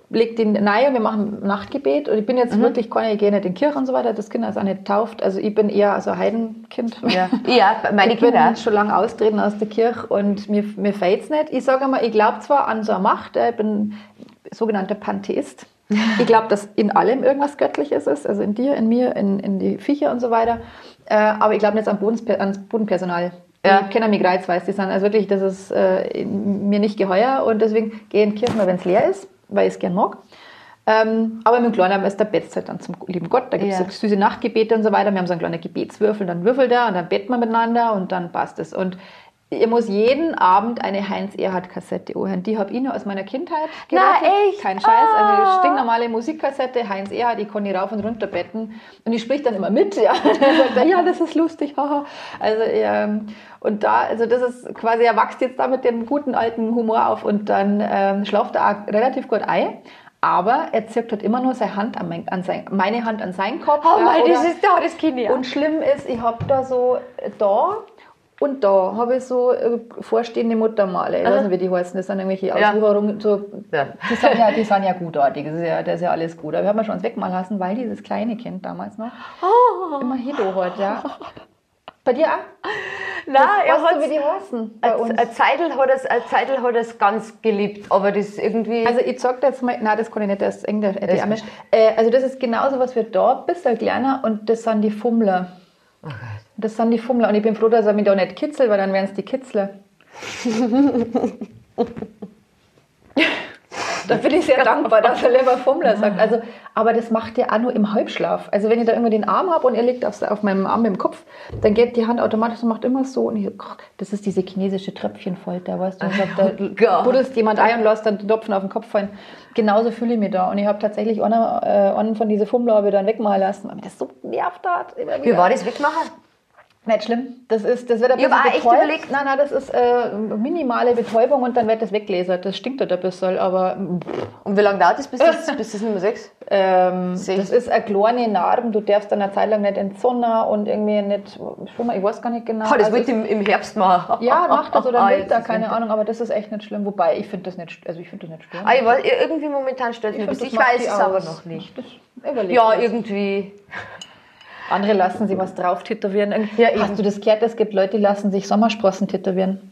leg den nahe und wir machen Nachtgebet und ich bin jetzt Mhm. wirklich keine, ich gehe nicht in die Kirche und so weiter, das Kind ist auch nicht tauft, also ich bin eher also ein Heidenkind. Ja, (laughs) ja meine ich bin Kinder. schon lange austreten aus der Kirche und mir, mir fällt es nicht. Ich sage einmal, ich glaube zwar an so eine Macht, äh, ich bin sogenannter Pantheist. Ich glaube, dass in allem irgendwas Göttliches ist, also in dir, in mir, in, in die Viecher und so weiter. Äh, aber ich glaube nicht an Bodenspe ans Bodenpersonal. Ja. kennen mich weiß, die sind also wirklich, das ist äh, mir nicht geheuer und deswegen gehe ich in die Kirche, wenn es leer ist, weil ich es gern mag. Ähm, aber mit dem Kleinen ist der Bett halt dann zum lieben Gott. Da gibt es Ja. so süße Nachtgebete und so weiter. Wir haben so einen kleinen Gebetswürfel, dann würfelt er und dann beten wir miteinander und dann passt es. Und ihr muss jeden Abend eine Heinz-Erhardt-Kassette hören. Die habe ich noch aus meiner Kindheit Na, echt? Kein Scheiß. Also Ah. eine stinknormale Musikkassette, Heinz Erhardt, ich rauf und runter betten. Und die spricht dann immer mit. Ja, (laughs) er, ja das ist lustig. haha. Also, ähm, und da, also das ist quasi, er wächst jetzt da mit dem guten alten Humor auf und dann ähm, schlaft er auch relativ gut ein. Aber er zirkt halt immer nur seine Hand an, mein, an sein, meine Hand an seinen Kopf. Oh ja, mein, das oder- ist da, das Kind ja. und schlimm ist, ich habe da so da und da habe ich so äh, vorstehende Muttermale. Ich weiß nicht, wie die heißen. Das sind irgendwelche. So, Ja. die, sind ja, die sind ja gutartig. Das ist ja, das ist ja alles gut. Aber wir haben ja schon uns wegmalen lassen, weil dieses kleine Kind damals noch Oh. immer Hido hat. Ja. Bei dir auch? (laughs) Nein, er weißt hat wie die heißen bei uns? Eine Zeitl hat es, eine Zeitl hat es ganz geliebt, aber das irgendwie. Also ich sag dir jetzt mal, nein, das kann ich nicht, das ist Englisch. Äh, also das ist genauso was wir da, ein bisschen kleiner und das sind die Fummler. oh Gott. Das sind die Fummler und ich bin froh, dass er mich da nicht kitzelt, weil dann wären es die Kitzler. da bin ich sehr dankbar, dass er lieber Fummler sagt. Also, aber das macht er auch nur im Halbschlaf. Also wenn ich da irgendwie den Arm habe und er liegt auf, auf meinem Arm im Kopf, dann geht die Hand automatisch und macht immer so. Und ich, das ist diese chinesische Tröpfchenfolter, weißt du? Und sagt, da buddelst jemand ein und lässt dann den Tropfen auf den Kopf fallen. Genauso fühle ich mich da. Und ich habe tatsächlich einen, äh, einen von diesen Fummler dann wegmalen lassen, weil mich das so nervt hat. Wie war das Wegmachen? Nicht schlimm. Das, ist, das wird ein Ich bisschen echt betäubt. überlegt- Nein, nein, das ist äh, minimale Betäubung und dann wird das weggelasert. Das stinkt halt ein bisschen, aber Und wie lange dauert das, bis das, (laughs) bis das Nummer 6? ähm, das ist eine kleine Narben. Du darfst dann eine Zeit lang nicht in die Sonne und irgendwie nicht, schon mal, ich weiß gar nicht genau. Oh, das Also ich im, im Herbst machen. (laughs) ja, mach das oder Ah, Winter, ist keine. Ahnung, aber das ist echt nicht schlimm. Wobei, ich finde das nicht, also ich finde das nicht störend. Ah, ich weiß, irgendwie momentan stört es mich, find, ich macht weiß es aber noch nicht. Überleg Ja, irgendwie. Andere lassen sich was drauf tätowieren. Ja, eben. Hast du das gehört? Es gibt Leute, die lassen sich Sommersprossen tätowieren.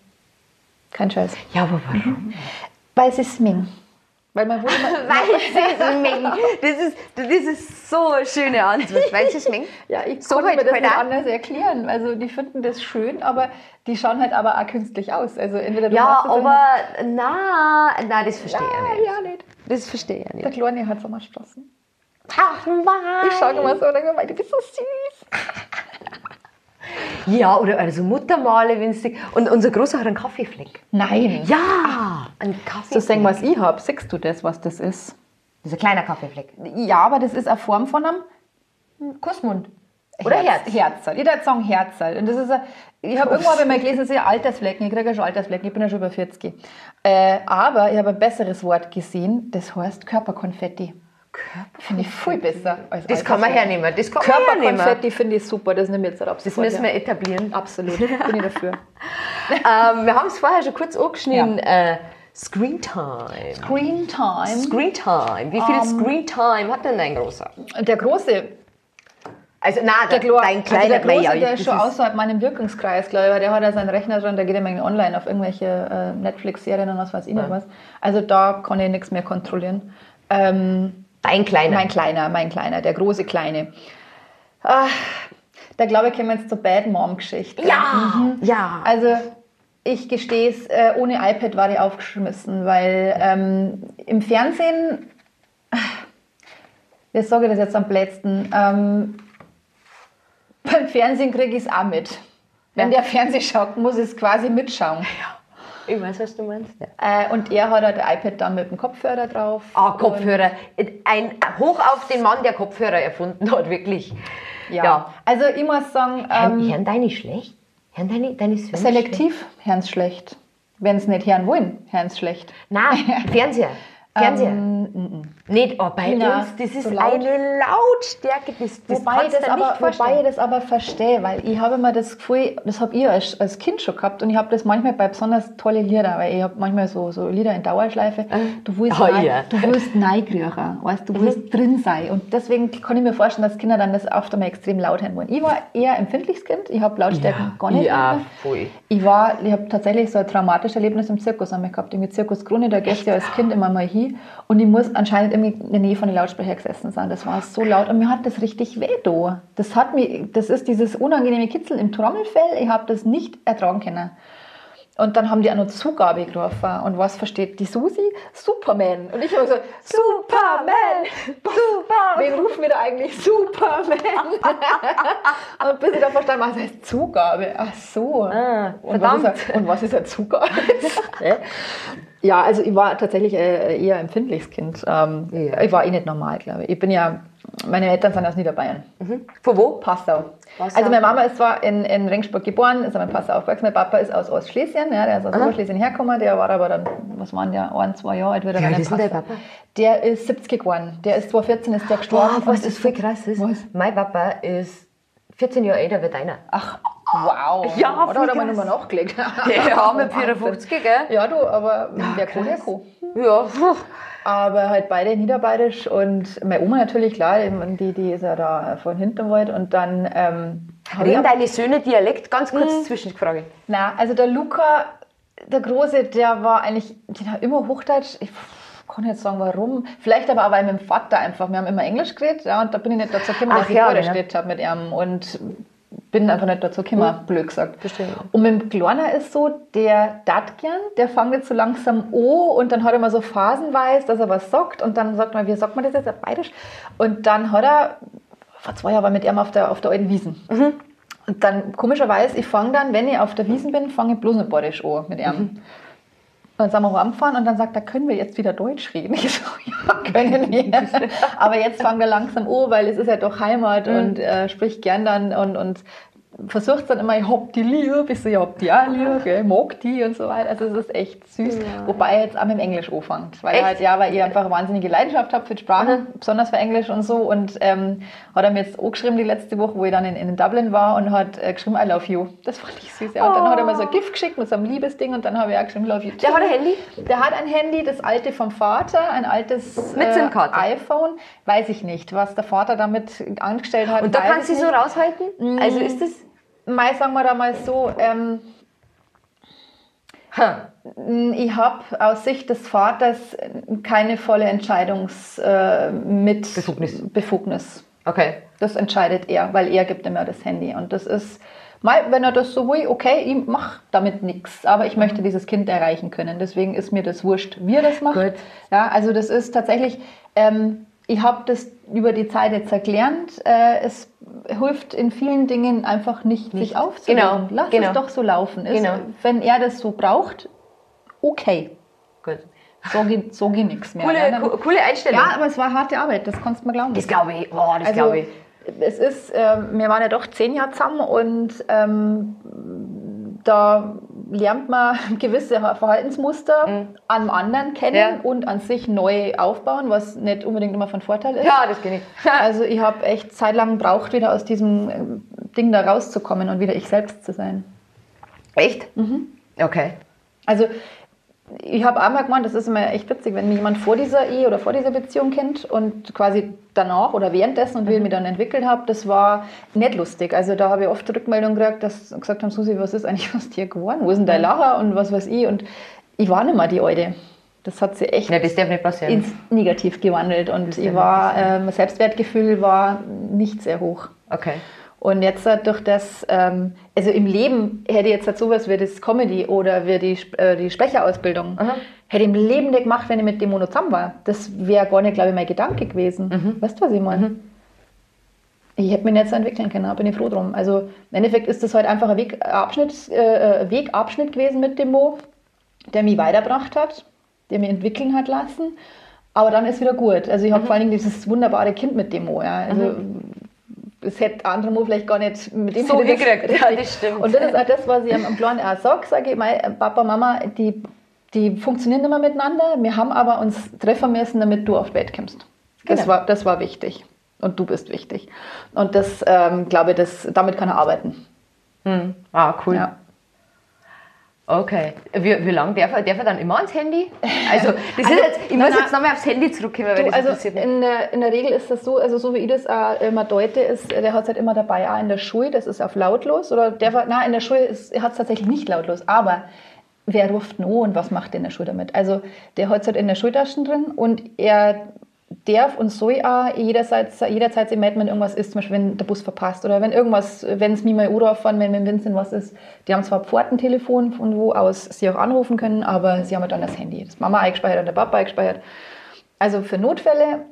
Kein Scheiß. Ja, aber warum? Weil sie mengen. Weil man immer, Weil sie es mengen. (laughs) Das ist, das ist so eine schöne Antwort. Weil sie mengen. Ja, ich So konnte halt mir das nicht anders erklären. Also die finden das schön, aber die schauen halt aber auch künstlich aus. Also entweder du Ja, aber na, na, das verstehe ich nicht. ja, nicht. Das verstehe ich Der nicht. Kleine hat Sommersprossen. Ach, Ich schaue immer so und denke mir, du bist so süß. (laughs) Ja, oder also Muttermale, wenn sie. Und unser Großer hat einen Kaffeefleck. Nein. Ja, ein Kaffeefleck. So sagen, was ich habe. Siehst du das, was das ist? Das ist ein kleiner Kaffeefleck. Ja, aber das ist eine Form von einem Kussmund. Oder Herz. Herzal. Jeder hat sagen Herzal. Und das ist ein, ich habe irgendwo hab ich mal gelesen, das ist ja Altersflecken. Ich kriege ja schon Altersflecken. Ich bin ja schon über 40. Äh, aber ich habe ein besseres Wort gesehen. Das heißt Körperkonfetti. Finde ich viel besser als Das kann man hernehmen. Das kann. Körperkonfetti finde ich super. Das nehme ich jetzt ab Das müssen wir etablieren. Absolut. Bin ich dafür. (laughs) ähm, wir haben es vorher schon kurz angeschnitten. Äh, Screen Time. Green Time. Screen Time. Wie viel Ähm, Screen Time hat denn dein Großer? Der große, Also, nein, der, Glo dein also kleiner der Große, der ist schon außerhalb meinem Wirkungskreis, glaube ich, weil der hat ja seinen Rechner dran, der geht immer online auf irgendwelche äh, Netflix-Serien und was weiß ich nicht was. Also da kann ich nichts mehr kontrollieren. Ähm, Dein kleiner. mein Kleiner, mein Kleiner, der große Kleine. Ah, da glaube ich, kommen wir jetzt zur Bad Mom-Geschichte. ja, ja. Also ich gestehe es, äh, ohne iPad war ich aufgeschmissen, weil ähm, im Fernsehen, wie sage ich das jetzt am letzten, ähm, beim Fernsehen kriege ich es auch mit. Wenn Ja. der Fernseh schaut, muss ich es quasi mitschauen. Ich weiß, was du meinst. Ja. Äh, und er hat halt ein iPad dann mit dem Kopfhörer drauf. Ah, Kopfhörer. Ein Hoch auf den Mann, der Kopfhörer erfunden hat, wirklich. Ja. Ja. Also ich muss sagen, Hören, ähm, hören deine schlecht? Hören deine, deine Söhne schlecht? selektiv hören sie schlecht. Wenn sie nicht hören wollen, hören schlecht. Nein, (laughs) Fernseher. Fernseher. Ähm, nicht, oh, bei Tina, uns, das ist so laut? eine Lautstärke, das, das Wobei, kannst das aber, nicht vorstellen. wobei ich das aber verstehe, weil ich habe immer das Gefühl, das habe ich als, als Kind schon gehabt und ich habe das manchmal bei besonders tolle Lieder, weil ich habe manchmal so, so Lieder in Dauerschleife. Du willst, (laughs) Oh, rein, ja. du willst reinkriechen, weißt, du willst drin sein und deswegen kann ich mir vorstellen, dass Kinder dann das oft einmal extrem laut hören wollen. Ich war eher empfindliches Kind, ich habe Lautstärken gar nicht. ja, voll. Ich war, ich habe tatsächlich so ein traumatisches Erlebnis im Zirkus einmal gehabt, irgendwie Zirkus Krone, da gehst du ja als Kind immer mal hin und ich muss anscheinend in der Nähe von den Lautsprecher gesessen sein. Das war so laut und mir hat das richtig weh da. Das hat mir, das ist dieses unangenehme Kitzeln im Trommelfell. Ich habe das nicht ertragen können. Und dann haben die auch noch Zugabe gerufen. Und was versteht die Susi? Superman. Und ich habe so, Superman! Super! Wen rufen wir da eigentlich? Superman! (laughs) und bis ich dann verstanden habe, was heißt Zugabe? Ach so. Ah, und, was ein- und was ist eine Zugabe? (laughs) ja, also ich war tatsächlich äh, eher ein empfindliches Kind. Ähm. Ich war eh nicht normal, glaube ich. Ich bin ja, meine Eltern sind aus Niederbayern. Von wo? Passau. Passau. Also meine Mama ist zwar in, in Regensburg geboren, ist aber in Passau aufgewachsen. Mein Papa ist aus Ostschlesien, ja, der ist aus Oberschlesien hergekommen. Der war aber dann, was waren der, ein, zwei Jahre alt. Wird er Wie dann alt in ist der. Papa? Der ist 70 geworden. Der ist 2014 ist der gestorben. Boah, was das voll krass ist. Was? Mein Papa ist 14 Jahre älter wie deiner. Ach, wow. Ja, Oder hat er krass. nochmal nachgelegt? Ja, (laughs) mit 54, gell? Ja, du, aber wer kann, der kann. Ja. Aber halt beide niederbayerisch und meine Oma natürlich, klar, die, die ist ja da von Hinterwald und dann ähm, ich Reden deine Söhne Dialekt? Ganz kurz Zwischenfrage. Na, also der Luca, der Große, der war eigentlich, den hat immer Hochdeutsch. Ich kann jetzt sagen, warum. Vielleicht aber auch, weil mit dem Vater einfach. Wir haben immer Englisch geredet, ja, und da bin ich nicht dazu gekommen, Ach dass ich ja, Bayerisch ja. geredet habe mit ihm. Und bin einfach nicht dazu gekommen, blöd gesagt. Verstehe. Und mit dem Kleiner ist so, der dat gern, der fängt jetzt so langsam an und dann hat er mal so phasenweise, dass er was sagt und dann sagt man, wie sagt man das jetzt auf Bayerisch? Und dann hat er, vor zwei Jahren war mit ihm auf der, auf der alten Wiesen. Und dann, komischerweise, ich fange dann, wenn ich auf der Wiesen bin, fange ich bloß mit Bayerisch an mit ihm. Und dann sind wir heimgefahren und dann sagt er, können wir jetzt wieder Deutsch reden? (laughs) Ich so, ja, können wir. (laughs) Aber jetzt fangen wir langsam an, weil es ist ja doch Heimat und äh, spricht gern dann und, und versucht dann immer, ich hab die lieb, ich so, ich hab die auch lieb, ich mag die und so weiter. Also es ist echt süß. Wobei er jetzt auch mit dem Englisch anfängt. Weil er halt, ja, weil ich einfach eine wahnsinnige Leidenschaft habe für die Sprache, besonders für Englisch und so. Und ähm, hat er mir jetzt auch geschrieben die letzte Woche, wo ich dann in, in Dublin war und hat äh, geschrieben, I love you. Das fand ich süß. Ja. Und dann hat er mir so ein Gift geschickt mit so einem Liebesding und dann habe ich auch geschrieben, love you too. Der hat ein Handy? Der hat ein Handy, das alte vom Vater, ein altes Mit SIM-Karte? iPhone. Weiß ich nicht, was der Vater damit angestellt hat. Und da kannst du ich so raushalten? Also ist das. Mal sagen wir da mal so, ähm, ich habe aus Sicht des Vaters keine volle Entscheidungs äh, Befugnis. Okay. Das entscheidet er, weil er gibt ja das Handy. Und das ist, mal, wenn er das so will, okay, ich mache damit nichts. Aber ich möchte dieses Kind erreichen können. Deswegen ist mir das wurscht, wie er das macht. Gut. Ja, also das ist tatsächlich, ähm, ich habe das über die Zeit jetzt erklärt. Äh, es hilft in vielen Dingen einfach nicht, sich aufzuregen. Genau, Lass genau. es doch so laufen. Ist, Genau. Wenn er das so braucht, okay. Gut. So geht, so geht nichts mehr. Coole, ja, dann- co- coole Einstellung. ja, aber es war harte Arbeit, das kannst du mir glauben. Das glaube ich. Oh, das Also, glaube ich. es ist, ähm, wir waren ja doch zehn Jahre zusammen und ähm, da lernt man (laughs) gewisse Verhaltensmuster an anderen kennen Mhm. Ja. und an sich neu aufbauen, was nicht unbedingt immer von Vorteil ist. Ja, das kenne ich. (laughs) Also ich habe echt zeitlang gebraucht, wieder aus diesem ähm, Ding da rauszukommen und wieder ich selbst zu sein. Echt? Mhm. Okay. Also ich habe einmal gemeint, das ist immer echt witzig, wenn mich jemand vor dieser Ehe oder vor dieser Beziehung kennt und quasi danach oder währenddessen und wie ich mich dann entwickelt habe, das war nicht lustig. Also da habe ich oft Rückmeldungen gekriegt, dass sie gesagt haben, Susi, was ist eigentlich (laughs) aus dir geworden? Wo ist denn dein Lacher und was weiß ich? Und ich war nicht mehr die Alte. Das hat sie echt Ja, das darf nicht passieren. ins Negativ gewandelt und ich war, ähm, Selbstwertgefühl war nicht sehr hoch. Okay. Und jetzt äh, durch das, ähm, also im Leben hätte ich jetzt halt sowas wie das Comedy oder wie die, äh, die Sprecherausbildung, Aha. hätte ich im Leben nicht gemacht, wenn ich mit dem Mono zusammen war. Das wäre gar nicht, glaube ich, mein Gedanke gewesen. Mhm. Weißt du, was ich meine? Ich hätte mich nicht so entwickeln können, da bin ich froh drum. Also im Endeffekt ist das halt einfach ein Wegabschnitt, äh, äh, Wegabschnitt gewesen mit dem Mo, der mich weitergebracht hat, der mich entwickeln hat lassen. Aber dann ist wieder gut. Also ich habe vor allen Dingen dieses wunderbare Kind mit dem Mo. Ja. Also, das hätte andere Mo vielleicht gar nicht mit dem So hätte das- gekriegt. Ja, das stimmt. Und das ist auch das, was ich am am Kleinen auch sage. Sage ich, mein, Papa, Mama, die, die funktionieren immer miteinander. Wir haben aber uns treffen müssen, damit du auf die Welt kommst. Das, Genau. war, das war wichtig. Und du bist wichtig. Und das, ähm, glaube ich, das, damit kann er arbeiten. Hm. Ah, cool. Ja. Okay. Wie, wie lange darf er, darf er dann immer ans Handy? Also, (laughs) das ist Also, jetzt, ich muss jetzt nochmal aufs Handy zurückkommen, weil Du, das also interessiert mich. in der, in der Regel ist das so, also so wie ich das auch immer deute, ist, der hat es halt immer dabei, auch in der Schule, das ist auf lautlos. Oder der war, na, in der Schule hat es tatsächlich nicht lautlos, aber wer ruft no und was macht der in der Schule damit? Also der hat es halt in der Schultaschen drin und er darf und soll auch jederzeit, jederzeit melden, wenn irgendwas ist, zum Beispiel wenn der Bus verpasst oder wenn irgendwas, wenn es mir mal Urlaub fahren, wenn mit Vincent was ist. Die haben zwar Pfortentelefon, von wo aus sie auch anrufen können, aber sie haben halt dann das Handy. Das Mama eingespeichert und der Papa eingespeichert. Also für Notfälle,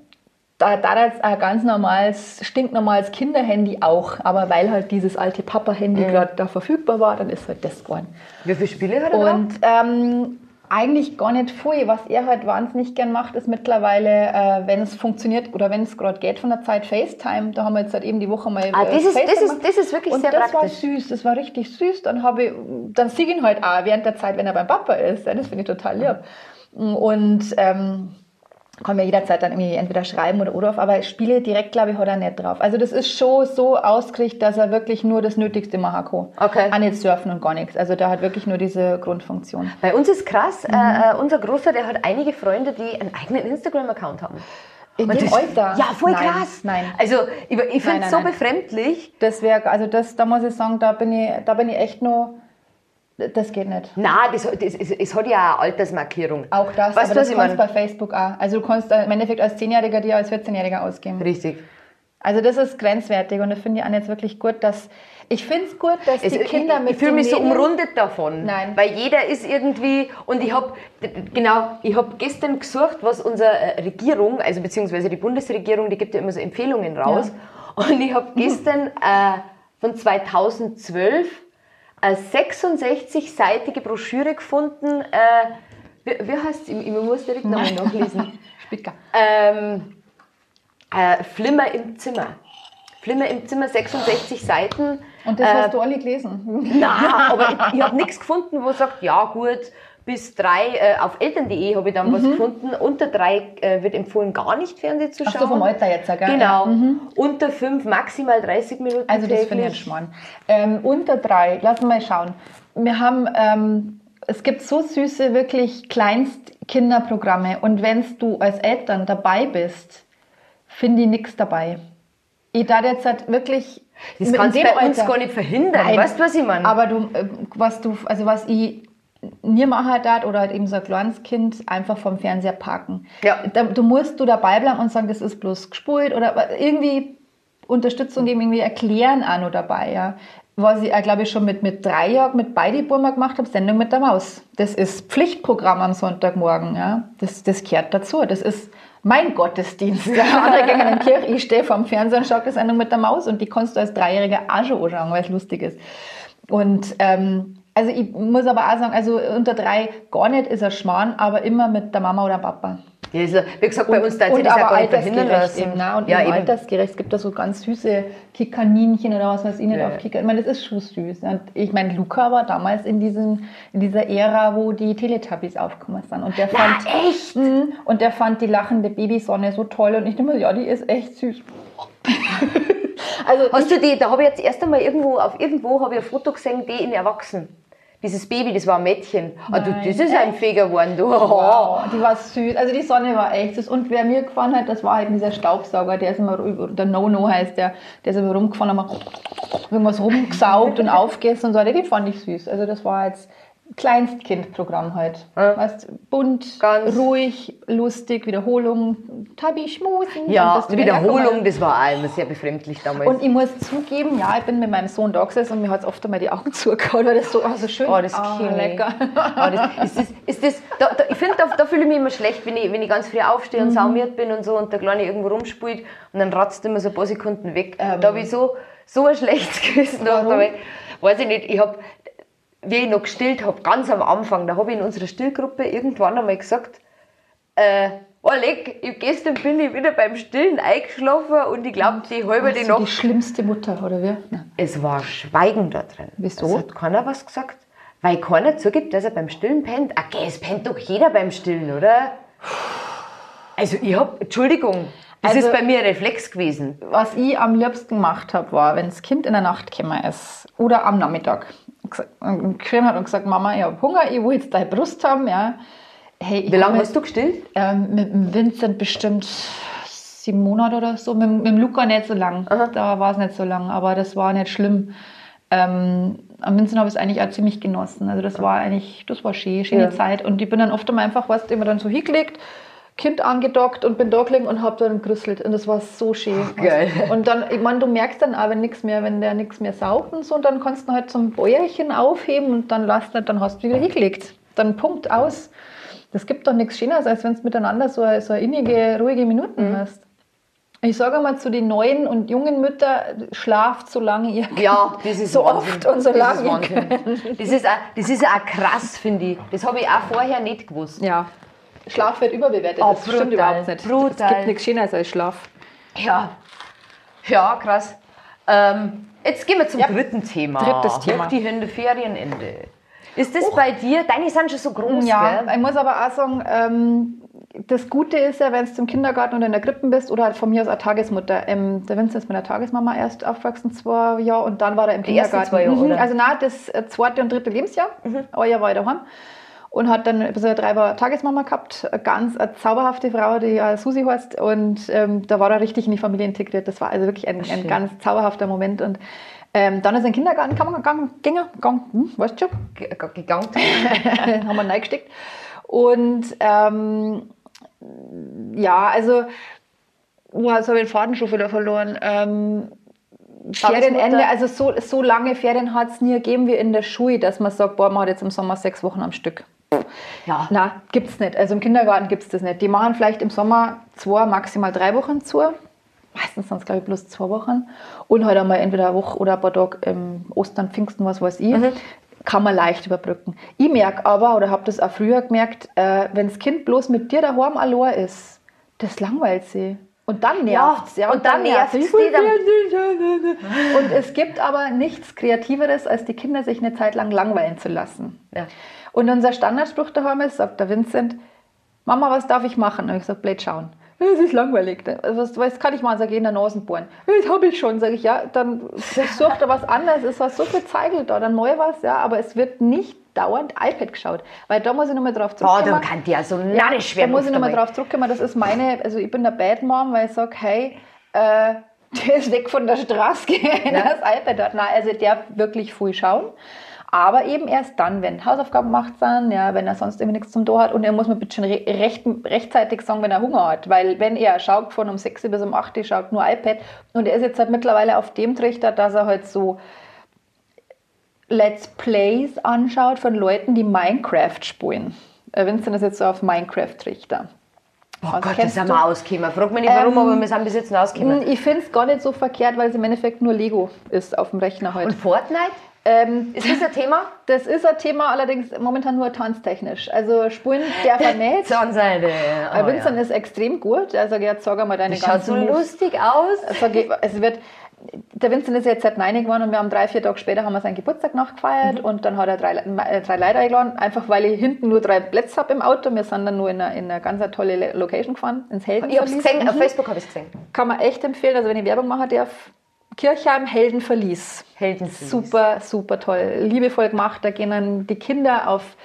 da, da jetzt ein ganz normales, stinknormales Kinderhandy auch, aber weil halt dieses alte Papa-Handy mhm. gerade da verfügbar war, dann ist halt das geworden. Wie viele Spiele hat er Und ähm, eigentlich gar nicht viel. Was er halt wahnsinnig gern macht, ist mittlerweile, äh, wenn es funktioniert oder wenn es gerade geht von der Zeit, FaceTime. Da haben wir jetzt halt eben die Woche mal ah, das, ist, das, ist, das ist wirklich und sehr das praktisch. war süß, das war richtig süß. Dann habe ich, dann sehe ich ihn halt auch während der Zeit, wenn er beim Papa ist. Das finde ich total lieb. Und ähm, kann mir jederzeit dann irgendwie entweder schreiben oder oder auf, aber Spiele direkt, glaube ich, hat er nicht drauf. Also das ist schon so ausgerichtet, dass er wirklich nur das Nötigste machen kann. Okay. Auch nicht surfen und gar nichts. Also der hat wirklich nur diese Grundfunktion. Bei uns ist krass, mhm. äh, äh unser Großer, der hat einige Freunde, die einen eigenen Instagram-Account haben. In und dem das, Alter? Ja, voll nein, krass. Nein. Also ich, ich finde es so nein. befremdlich. Das wäre, also das, da muss ich sagen, da bin ich, da bin ich echt nur das geht nicht. Nein, das, das, es, es hat ja eine Altersmarkierung. Auch das, weißt aber das kannst bei Facebook auch. Also du kannst im Endeffekt als 10-Jähriger dir als 14-Jähriger ausgeben. Richtig. Also das ist grenzwertig und das finde ich auch jetzt wirklich gut, dass ich finde es gut, dass es, die Kinder mit Ich fühle mich so umrundet davon. Nein. Weil jeder ist irgendwie und ich habe genau, ich habe gestern gesucht, was unsere äh, Regierung, also beziehungsweise die Bundesregierung, die gibt ja immer so Empfehlungen raus ja. und ich habe gestern äh, von 2012 eine 66-seitige Broschüre gefunden. Äh, wie, wie heißt es? Ich, ich muss direkt nochmal nachlesen. (laughs) Spicker. Ähm, äh, Flimmer im Zimmer. Flimmer im Zimmer, 66 Seiten. Und das hast äh, du alle gelesen? Nein, aber ich, ich (laughs) habe nichts gefunden, wo sagt, ja gut, bis drei, äh, auf eltern.de habe ich dann mhm. was gefunden. Unter drei äh, wird empfohlen, gar nicht Fernsehen zu schauen. Ach so, vom Alter jetzt, gell? Genau. Mhm. Unter fünf maximal 30 Minuten Also das finde ich Schmarrn. Ähm, unter drei, lass mal schauen. Wir haben, ähm, es gibt so süße, wirklich Kleinstkinderprogramme und wenn du als Eltern dabei bist, finde ich nichts dabei. Ich da jetzt halt wirklich das kannst du bei uns gar nicht verhindern. Nein, weißt du, was ich meine? Aber du, äh, was du, also was ich machen halt das oder halt eben so ein kleines Kind einfach vom Fernseher parken. Ja. Da, du musst du dabei bleiben und sagen, das ist bloß gespult oder irgendwie Unterstützung geben, irgendwie erklären auch noch dabei, ja. Was ich, glaube ich, schon mit, mit drei Jahren mit beide Burma gemacht habe, Sendung mit der Maus. Das ist Pflichtprogramm am Sonntagmorgen, ja. Das, das gehört dazu. Das ist mein Gottesdienst. Andere ging in der (laughs) Kirche, ich stehe vor dem Fernseher und schaue die Sendung mit der Maus und die kannst du als Dreijähriger auch schon anschauen, weil es lustig ist. Und ähm, also ich muss aber auch sagen, also unter drei gar nicht ist er Schmarrn, aber immer mit der Mama oder Papa. Ja, wie gesagt, bei uns da das ja gar nicht verhindern lassen. Eben, na, und ja, eben altersgerecht. Es gibt da so ganz süße Kikaninchen oder was weiß ich nicht ja. auf Kika. Ich meine, das ist schon süß. Und ich meine, Luca war damals in, diesen, in dieser Ära, wo die Teletubbies aufgekommen sind. Und der ja, fand, echt? Mh, und der fand die lachende Babysonne so toll. Und ich dachte mir, ja, die ist echt süß. (laughs) also Hast du die, da habe ich jetzt erst einmal irgendwo, auf irgendwo habe ich ein Foto gesehen, die in Erwachsenen dieses Baby, das war ein Mädchen. Ah, du, das ist echt? ein Feger geworden, du. Wow, (laughs) die war süß. Also die Sonne war echt süß. Und wer mir gefallen hat, das war halt dieser Staubsauger, der ist immer, der No-No heißt der, der ist immer rumgefahren, hat irgendwas rumgesaugt und (laughs) aufgegessen und so. Die fand ich süß. Also das war jetzt Kleinstkindprogramm halt. Ja. Weißt, bunt, Ganz ruhig, lustig, Wiederholung, Tabi schmusen. Ja, das Wiederholung, das war immer sehr befremdlich damals. Und ich muss zugeben, ja, ich bin mit meinem Sohn da gesessen und mir hat es oft einmal die Augen (laughs) zugehauen, weil das so, oh, so schön oh, das oh, lecker. Oh, das, ist das, ist das, da, da, ich finde, da, da fühle ich mich immer schlecht, wenn ich, wenn ich ganz früh aufstehe und mhm. saumiert bin und so und der Kleine irgendwo rumspielt und dann ratzt immer so ein paar Sekunden weg. Ähm. Da habe ich so, so ein schlechtes Gewissen. Weiß ich nicht, ich habe wie ich noch gestillt habe, ganz am Anfang, da habe ich in unserer Stillgruppe irgendwann einmal gesagt, äh, Oleg, oh, gestern bin ich wieder beim Stillen eingeschlafen und ich glaube, die halbe die Nacht. die schlimmste Mutter, oder wie? Nein. Es war Schweigen da drin. Wieso? Es hat keiner was gesagt. Weil keiner zugibt, dass er beim Stillen pennt. Okay, es pennt doch jeder beim Stillen, oder? Also ich habe, Entschuldigung, das also, ist bei mir ein Reflex gewesen. Was ich am liebsten gemacht habe, war, wenn das Kind in der Nacht gekommen ist oder am Nachmittag geschrieben hat und gesagt, Mama, ich habe Hunger, ich will jetzt deine Brust haben. Ja. Hey, Wie lange hast du gestillt? Ähm, mit dem Vincent bestimmt sieben Monate oder so. Mit, mit dem Luca nicht so lang. Aha. Da war es nicht so lang, aber das war nicht schlimm. Ähm, am Vincent habe ich es eigentlich auch ziemlich genossen. Also das war eigentlich, das war schön, schöne ja. Zeit. Und ich bin dann oft einmal einfach, was immer dann so hingelegt, Kind angedockt und bin da gelegen und hab dann gerüsselt. Und das war so schön. Ach, geil. Und dann, ich meine, du merkst dann auch, wenn nichts mehr, wenn der nichts mehr saugt und so, und dann kannst du halt zum Bäuerchen aufheben und dann lässt dann hast du wieder hingelegt. Dann Punkt aus. Das gibt doch nichts Schöneres, als wenn du miteinander so, so innige, ruhige Minuten Mhm. hast. Ich sage mal zu den neuen und jungen Müttern, schlaft so lange ihr könnt. Ja, das ist so Wahnsinn. oft und so Das lange ist Wahnsinn. könnt. Das ist, auch, das ist auch krass, finde ich. Das habe ich auch vorher nicht gewusst. Ja. Schlaf wird überbewertet. Oh, das stimmt brutal, überhaupt nicht. Es brutal. gibt nichts Schöneres als Schlaf. Ja, ja krass. Ähm, jetzt gehen wir zum Ja. dritten Thema. Drittes Thema. Hoch die Hände, Ferienende. Ist das bei dir, deine sind schon so groß, Ja, gell? ich muss aber auch sagen, ähm, das Gute ist ja, wenn du im Kindergarten oder in der Krippe bist oder halt von mir aus eine Tagesmutter. Ähm, der Vincent ist mit der Tagesmama erst aufgewachsen, zwei Jahre, und dann war er im Die Kindergarten. zwei Jahre, Mhm? Also nein, das zweite und dritte Lebensjahr. Ein Jahr war ich daheim. Und hat dann bis er drei war Tagesmama gehabt, eine ganz eine zauberhafte Frau, die ja Susi heißt. Und ähm, da war er richtig in die Familie integriert. Das war also wirklich ein, ein ganz zauberhafter Moment. Und ähm, dann ist in den Kindergarten gegangen, gegangen, gegangen, hm, weißt du schon? Ge- ge- Gegangen. (laughs) haben wir reingesteckt. Und ähm, ja, also, oh, jetzt habe ich den Faden schon wieder verloren. Ähm, Ferienende, also so, so lange Ferien hat es nie gegeben wie in der Schule, dass man sagt, boah, man hat jetzt im Sommer sechs Wochen am Stück. Ja. Na, gibt's nicht. Also im Kindergarten gibt's das nicht. Die machen vielleicht im Sommer zwei, maximal drei Wochen zu. Meistens sind es, glaube ich, bloß zwei Wochen. Und halt einmal entweder eine Woche oder ein paar Tage im Ostern, Pfingsten, was weiß ich. Kann man leicht überbrücken. Ich merke aber, oder habe das auch früher gemerkt, äh, wenn das Kind bloß mit dir daheim allein ist, das langweilt sie. Und dann nervt's. Ja, und dann nervt's nervt's die dann- Und es gibt aber nichts Kreativeres, als die Kinder sich eine Zeit lang langweilen zu lassen. Ja. Und unser Standardspruch daheim ist, sagt der Vincent, Mama, was darf ich machen? Und ich sage, blöd schauen. Es ist langweilig. Also, Was, was kann ich machen? Sag ich, in der Nase bohren. Das habe ich schon. Sag ich, ja, dann versuch da was anderes. Es war so viel Zeigel da, dann mal was, ja, aber es wird nicht dauernd iPad geschaut. Weil da muss ich nochmal drauf Oh, zurückkommen. da kann die ja so Ja, narrisch da werden. muss ich nochmal drauf zurückkommen. Das ist meine, also ich bin der Bad Mom, weil ich sage, hey, äh, (laughs) der ist weg von der Straße, (laughs) wenn er das iPad hat. Nein, also der wirklich viel schauen. Aber eben erst dann, wenn Hausaufgaben macht sind, ja, wenn er sonst irgendwie nichts zum Tor hat. Und er muss mir bitte schon re recht, rechtzeitig sagen, wenn er Hunger hat. Weil wenn er schaut von um 6 bis um 8 Uhr, schaut nur iPad. Und er ist jetzt halt mittlerweile auf dem Trichter, dass er halt so Let's Plays anschaut von Leuten, die Minecraft spielen. Äh, Vincent ist jetzt so auf Minecraft-Trichter. Oh Was Gott, da kennst sind du? wir ausgekommen. Frag mich nicht warum, Ähm, aber wir sind bis jetzt ausgekommen. Ich finde es gar nicht so verkehrt, weil es im Endeffekt nur Lego ist auf dem Rechner heute. Und Fortnite? Ähm, Ist das ein Thema? das ist ein Thema, allerdings momentan nur tanztechnisch. Also Spulen darf er nicht. Weil Oh, Vincent ja. ist extrem gut. Also jetzt sag einmal deine Das schaut so ganzen lustig aus. Sag ich, es wird, der Vincent ist jetzt seit 9 geworden und wir haben drei, vier Tage später haben wir seinen Geburtstag nachgefeiert Mhm. und dann hat er drei, äh, drei Leute eingeladen, einfach weil ich hinten nur drei Plätze habe im Auto. Wir sind dann nur in eine, in eine ganz tolle Le- Location gefahren, ins Helden. Ich hab's gesehen, auf Facebook habe ich es gesehen. Kann man echt empfehlen, also wenn ich Werbung machen darf. Kirchheim Heldenverlies. Heldenverlies. Super, super toll. Liebevoll gemacht. Da gehen dann die Kinder auf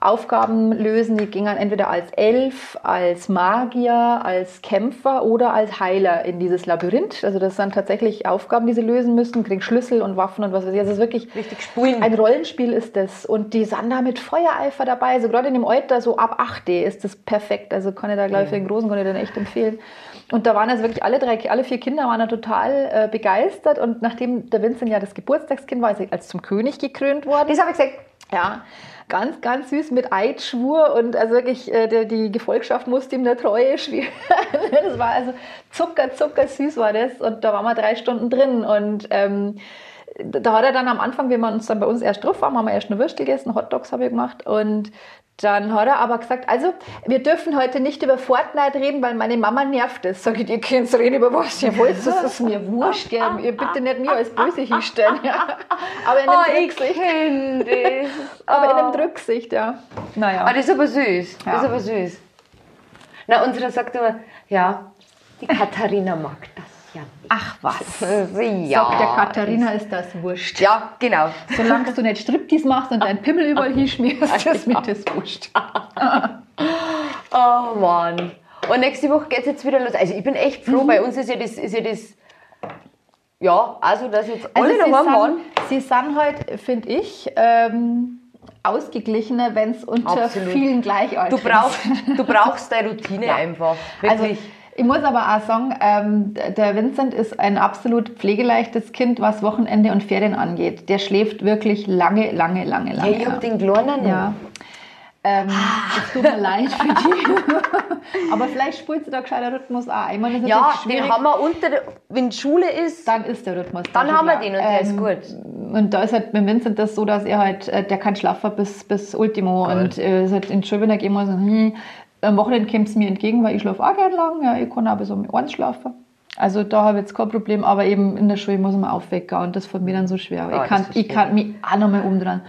Aufgaben lösen. Die gehen dann entweder als Elf, als Magier, als Kämpfer oder als Heiler in dieses Labyrinth. Also das sind tatsächlich Aufgaben, die sie lösen müssen. Kriegen Schlüssel und Waffen und was weiß ich. Also es ist wirklich Richtig spulen. ein Rollenspiel ist das. Und die sind da mit Feuereifer dabei. Also gerade in dem Alter, so ab 8 ist das perfekt. Also kann ich da, glaube ich, für den Großen kann ich den echt empfehlen. Und da waren also wirklich alle drei, alle vier Kinder waren da total äh, begeistert. Und nachdem der Vincent ja das Geburtstagskind war, ist er als zum König gekrönt worden. Das habe ich gesehen. Ja, ganz, ganz süß mit Eidschwur und also wirklich äh, der, die Gefolgschaft musste ihm der Treue schwören. (laughs) das war also zucker, zucker süß war das und da waren wir drei Stunden drin und ähm, da hat er dann am Anfang, wenn wir uns dann bei uns erst drauf waren, haben wir erst eine Würstel gegessen, Hotdogs habe ich gemacht und dann hat er aber gesagt, also wir dürfen heute nicht über Fortnite reden, weil meine Mama nervt es. Sag ich, ihr könnt reden über was ihr wollt, das ist mir wurscht. Gell? Ihr bitte nicht mir als böse hinstellen. Ja. Aber in Oh, einem ich Rücksicht. Aber in Oh. einem Rücksicht, ja. Naja. Ah, das ist aber süß. Das Ja. ist aber süß. Na, unsere sagt immer, ja, die Katharina mag das ja. Ach was. (laughs) Ja. Sagt der Katharina ist das wurscht. Ja, genau. (laughs) Solange du nicht Striptease machst und deinen Pimmel überall hinschmierst, ist (laughs) mir das wurscht. Oh Mann. Und nächste Woche geht es jetzt wieder los. Also ich bin echt froh, bei uns ist ja das, ist ja das ja, also dass jetzt alle Also sie, daheim waren. sind, sie sind halt, finde ich, ähm, ausgeglichener, wenn es unter Absolut. vielen Gleichaltrigen Du brauchst, du brauchst deine Routine Ja. einfach. Also Wirklich. Ich muss aber auch sagen, ähm, der Vincent ist ein absolut pflegeleichtes Kind, was Wochenende und Ferien angeht. Der schläft wirklich lange, lange, lange, ja, lange. ich hab den Kleinen. Ja. Ähm, es tut mir leid für die. (laughs) Aber vielleicht spult sie da gescheiter Rhythmus auch. Ich meine, Ja, den haben wir unter, der- wenn Schule ist, Dann ist der Rhythmus. dann haben wir den und der ist Ähm, gut. Und da ist halt mit Vincent das so, dass er halt, äh, der kann schlafen bis, bis Ultimo. Geil. Und äh, ist halt in die Schule, wenn er gehen muss, hm, am Wochenende kommt es mir entgegen, weil ich schlafe auch gerne lang. Ja, ich kann auch bis um eins schlafen. Also da habe ich jetzt kein Problem, aber eben in der Schule muss man aufwecken und das fällt mir dann so schwer. Ah, ich, kann, ich kann mich auch noch mal umdrehen.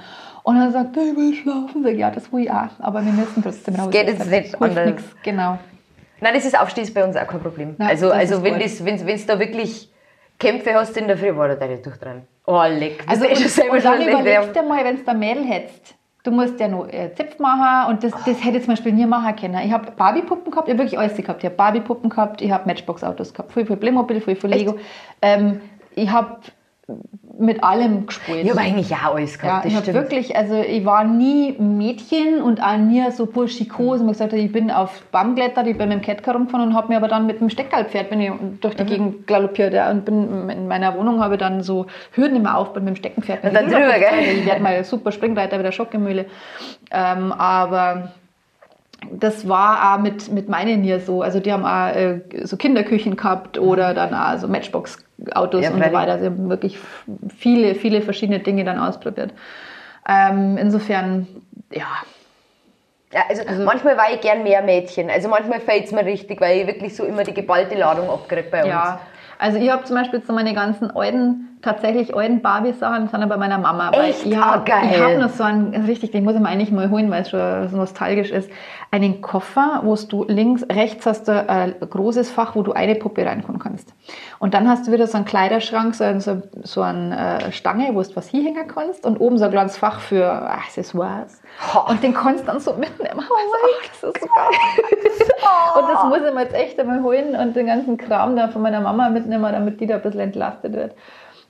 Und dann sagt er, ich will schlafen. Sag ja, das will ich auch. Aber wir müssen trotzdem raus. geht jetzt nicht anders. Genau. Nein, das ist Aufstehen ist bei uns auch kein Problem. Nein, also, also wenn es da wirklich Kämpfe hast in der Früh, war da deine durch dran. Oh, leck. Also und, schon selber und dann überlegst du mal, wenn du ein Mädel hättest, du musst ja noch äh, Zipf machen und das, das hätte ich zum Beispiel nie machen können. Ich habe Barbie-Puppen gehabt, ich habe wirklich alles gehabt. Ich habe Barbie-Puppen gehabt, ich habe Matchbox-Autos gehabt, viel, viel Playmobil, viel, viel Lego. Ähm, ich habe mit allem gespielt. Ich habe eigentlich auch alles Ja, gehabt, ich habe stimmt. wirklich, also ich war nie Mädchen und auch nie so burschikos. Und gesagt, ich bin auf Baum geklettert, ich bin mit dem Kettcar rumgefahren und habe mir aber dann mit dem Steckerlpferd bin ich durch die Mhm. Gegend galoppiert ja, und bin in meiner Wohnung habe ich dann so Hürden immer aufgebaut mit dem Steckenpferd. Und dann drüber, gell? Ich werde mal super Springreiter mit der Schockgemühle. Ähm, aber das war auch mit, mit meinen hier so. Also die haben auch äh, so Kinderküchen gehabt oder dann auch so Matchbox-Autos Ja, und so weiter. Sie haben wirklich viele, viele verschiedene Dinge dann ausprobiert. Ähm, insofern, ja. Ja, also, manchmal war ich gern mehr Mädchen. Also manchmal fällt es mir richtig, weil ich wirklich so immer die geballte Ladung abkriege bei uns. Ja, also ich habe zum Beispiel so meine ganzen alten, tatsächlich alten Barbie-Sachen, sind bei meiner Mama. Echt? Ja, Ah, geil. Ich habe noch so einen, also richtig, den muss ich mir eigentlich mal holen, weil es schon so nostalgisch ist, einen Koffer, wo du links, rechts hast du ein großes Fach, wo du eine Puppe reinkommen kannst. Und dann hast du wieder so einen Kleiderschrank, so, ein- so, so eine äh, Stange, wo du was hinhängen kannst und oben so ein kleines Fach für Accessoires. Ha. Und den kannst du dann so mitnehmen. Oh, das ist so geil. Und das muss ich mir jetzt echt einmal holen und den ganzen Kram da von meiner Mama mitnehmen, damit die da ein bisschen entlastet wird.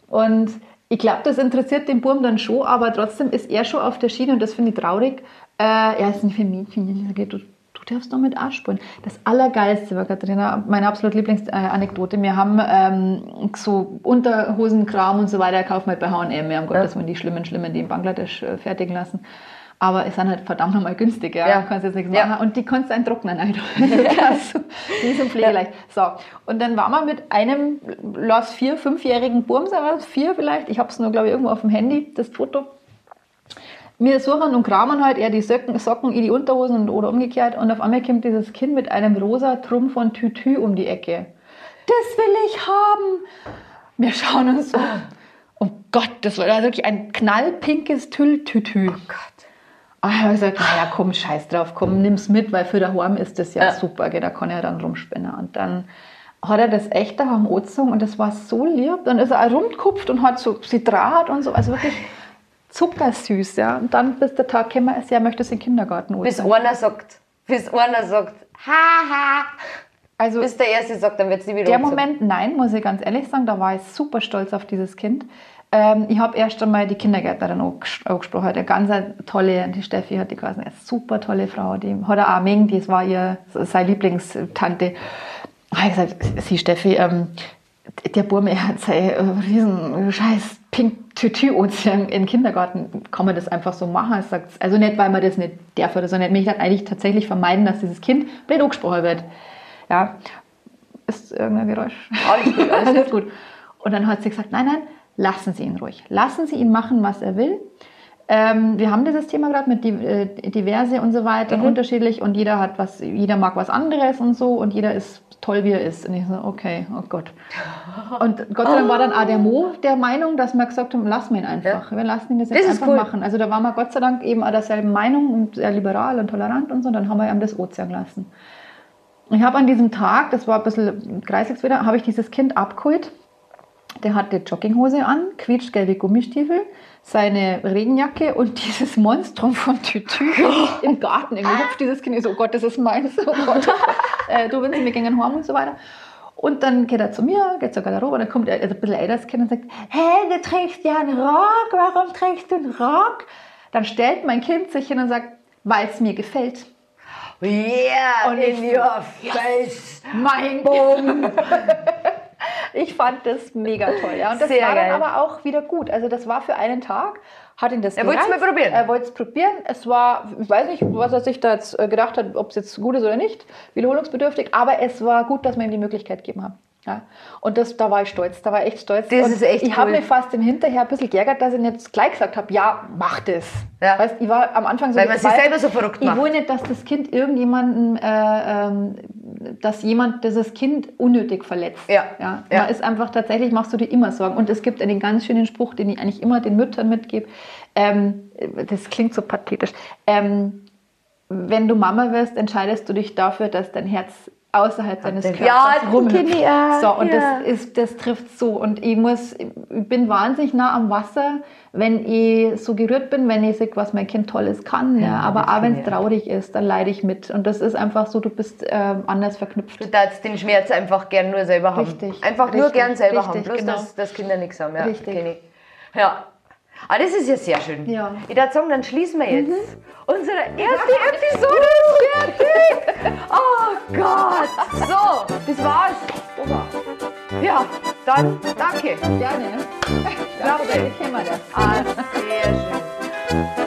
Und ich glaube, das interessiert den Burm dann schon, aber trotzdem ist er schon auf der Schiene und das finde ich traurig. Äh, er ist nicht für Mädchen. Ich sage, du, du darfst doch mit Arsch spielen. Das Allergeilste war, Katharina, meine absolute Lieblingsanekdote. Wir haben ähm, so Unterhosenkram und so weiter gekauft halt bei H&M. Wir haben Gottes Willen die schlimmen, schlimmen, die in Bangladesch äh, fertigen lassen. Aber es sind halt verdammt nochmal günstig, ja. Ja. Du kannst jetzt nichts Ja. machen. Und die kannst du einen trocknen. Alter. (laughs) Also, die sind pflegeleicht. So, und dann waren wir mit einem, lass vier, fünfjährigen Burm, sagen wir, vier vielleicht. Ich habe es nur, glaube ich, irgendwo auf dem Handy, das Foto. Wir suchen und kramen halt, er die Socken, Socken ich die Unterhosen und, oder umgekehrt. Und auf einmal kommt dieses Kind mit einem rosa Trumpf von Tütü um die Ecke. Das will ich haben. Wir schauen uns so. Oh Gott, das war wirklich ein knallpinkes Tüll-Tütü. Oh Gott. Ah, ich habe gesagt, naja, komm, scheiß drauf, komm, nimm's mit, weil für daheim ist das ja, Ja. super, gell, da kann er dann rumspinnen. Und dann hat er das echt daheim angezogen und das war so lieb. Dann ist er auch rumgekupft und hat so sie Draht und so, also wirklich zuckersüß, ja. Und dann, bis der Tag gekommen ist, er möchte es in den Kindergarten Bis anziehen. einer sagt, bis einer sagt, haha. Also Bis der Erste sagt, dann wird es nie wieder der. Moment, nein, muss ich ganz ehrlich sagen, da war ich super stolz auf dieses Kind. Ähm, ich habe erst einmal die Kindergärtnerin anges- angesprochen, eine ganz tolle, die Steffi hat die geheißen, eine super tolle Frau, die hat auch Ming, das war ihr, seine Lieblingstante. Habe ich gesagt, sie Steffi, ähm, der Burme hat sein äh, riesen scheiß pink Tütü in den Kindergarten. Kann man das einfach so machen? Also nicht, weil man das nicht darf oder so, nicht. Ich möchte eigentlich tatsächlich vermeiden, dass dieses Kind blöd angesprochen wird. Ja, ist irgendein Geräusch. Alles gut, alles (laughs) Alles gut. Und dann hat sie gesagt, nein, nein, lassen Sie ihn ruhig. Lassen Sie ihn machen, was er will. Ähm, wir haben dieses Thema gerade mit die, äh, diverse und so weiter, Mhm. unterschiedlich und jeder hat was, jeder mag was anderes und so und jeder ist toll, wie er ist. Und ich so, okay, oh Gott. Und Gott sei Dank war dann auch der Mo der Meinung, dass wir gesagt haben, lassen wir ihn einfach. Wir lassen ihn das jetzt Das einfach cool. machen. Also da waren wir Gott sei Dank eben auch derselben Meinung und sehr liberal und tolerant und so. Dann haben wir ihm das Ozean gelassen. Ich habe an diesem Tag, das war ein bisschen kreislig wieder, habe ich dieses Kind abgeholt. Der hatte Jogginghose an, quietschgelbe Gummistiefel, seine Regenjacke und (laughs) dieses Monstrum von Tütü im Garten. Irgendwie hüpft dieses Kind, ich so, oh Gott, das ist meins, oh Gott. (laughs) äh, du willst, wir gehen heim und so weiter. Und dann geht er zu mir, geht zur Garderobe, und dann kommt er, also ein bisschen älteres Kind und sagt, hey, du trägst ja einen Rock, warum trägst du einen Rock? dann stellt mein Kind sich hin und sagt, weil es mir gefällt. Yeah, Und in your face. Mein Bumm. Ich fand das mega toll. Ja. Und das Sehr war geil. dann aber auch wieder gut. Also das war für einen Tag. Hat ihn das Er wollte es mal probieren. Er wollte es probieren. Es war, ich weiß nicht, was er sich da jetzt äh, gedacht hat, ob es jetzt gut ist oder nicht, wiederholungsbedürftig, aber es war gut, dass wir ihm die Möglichkeit gegeben haben. Ja. Und das, da war ich stolz, da war ich echt stolz. Das und ist echt Ich habe cool. mich fast im Hinterher ein bisschen geärgert, dass ich nicht gleich gesagt habe, ja, mach das. Ja. Weißt, ich war am Anfang so Weil man sich selber so verrückt Ich macht. will nicht, dass das Kind irgendjemanden, äh, ähm, dass jemand dieses Kind unnötig verletzt. Ja. Ja. Ja. Man ist einfach tatsächlich, machst du dir immer Sorgen. Und es gibt einen ganz schönen Spruch, den ich eigentlich immer den Müttern mitgebe. Ähm, das klingt so pathetisch. Ähm, wenn du Mama wirst, entscheidest du dich dafür, dass dein Herz außerhalb deines Ja, Körpers rumhüpft. ich auch, So, und ja. das, ist, das trifft so. Und ich muss, ich bin wahnsinnig nah am Wasser, wenn ich so gerührt bin, wenn ich sehe, was mein Kind Tolles kann. Ja, aber auch wenn es traurig ist, dann leide ich mit. Und das ist einfach so, du bist ähm, anders verknüpft. Du darfst den Schmerz einfach gern nur selber haben. Richtig, Einfach nur richtig, gern selber richtig, haben. Bloß, genau. dass, dass Kinder nichts haben. Ja, Richtig. Ja. Ah, das ist ja sehr schön. Ja. Mhm. Ich würde sagen, dann schließen wir jetzt. Unsere erste Episode ist fertig. Oh Gott. So, das war's. Ja, dann danke. Gerne. Danke, Klasse. dann kennen wir das. Ah, sehr schön.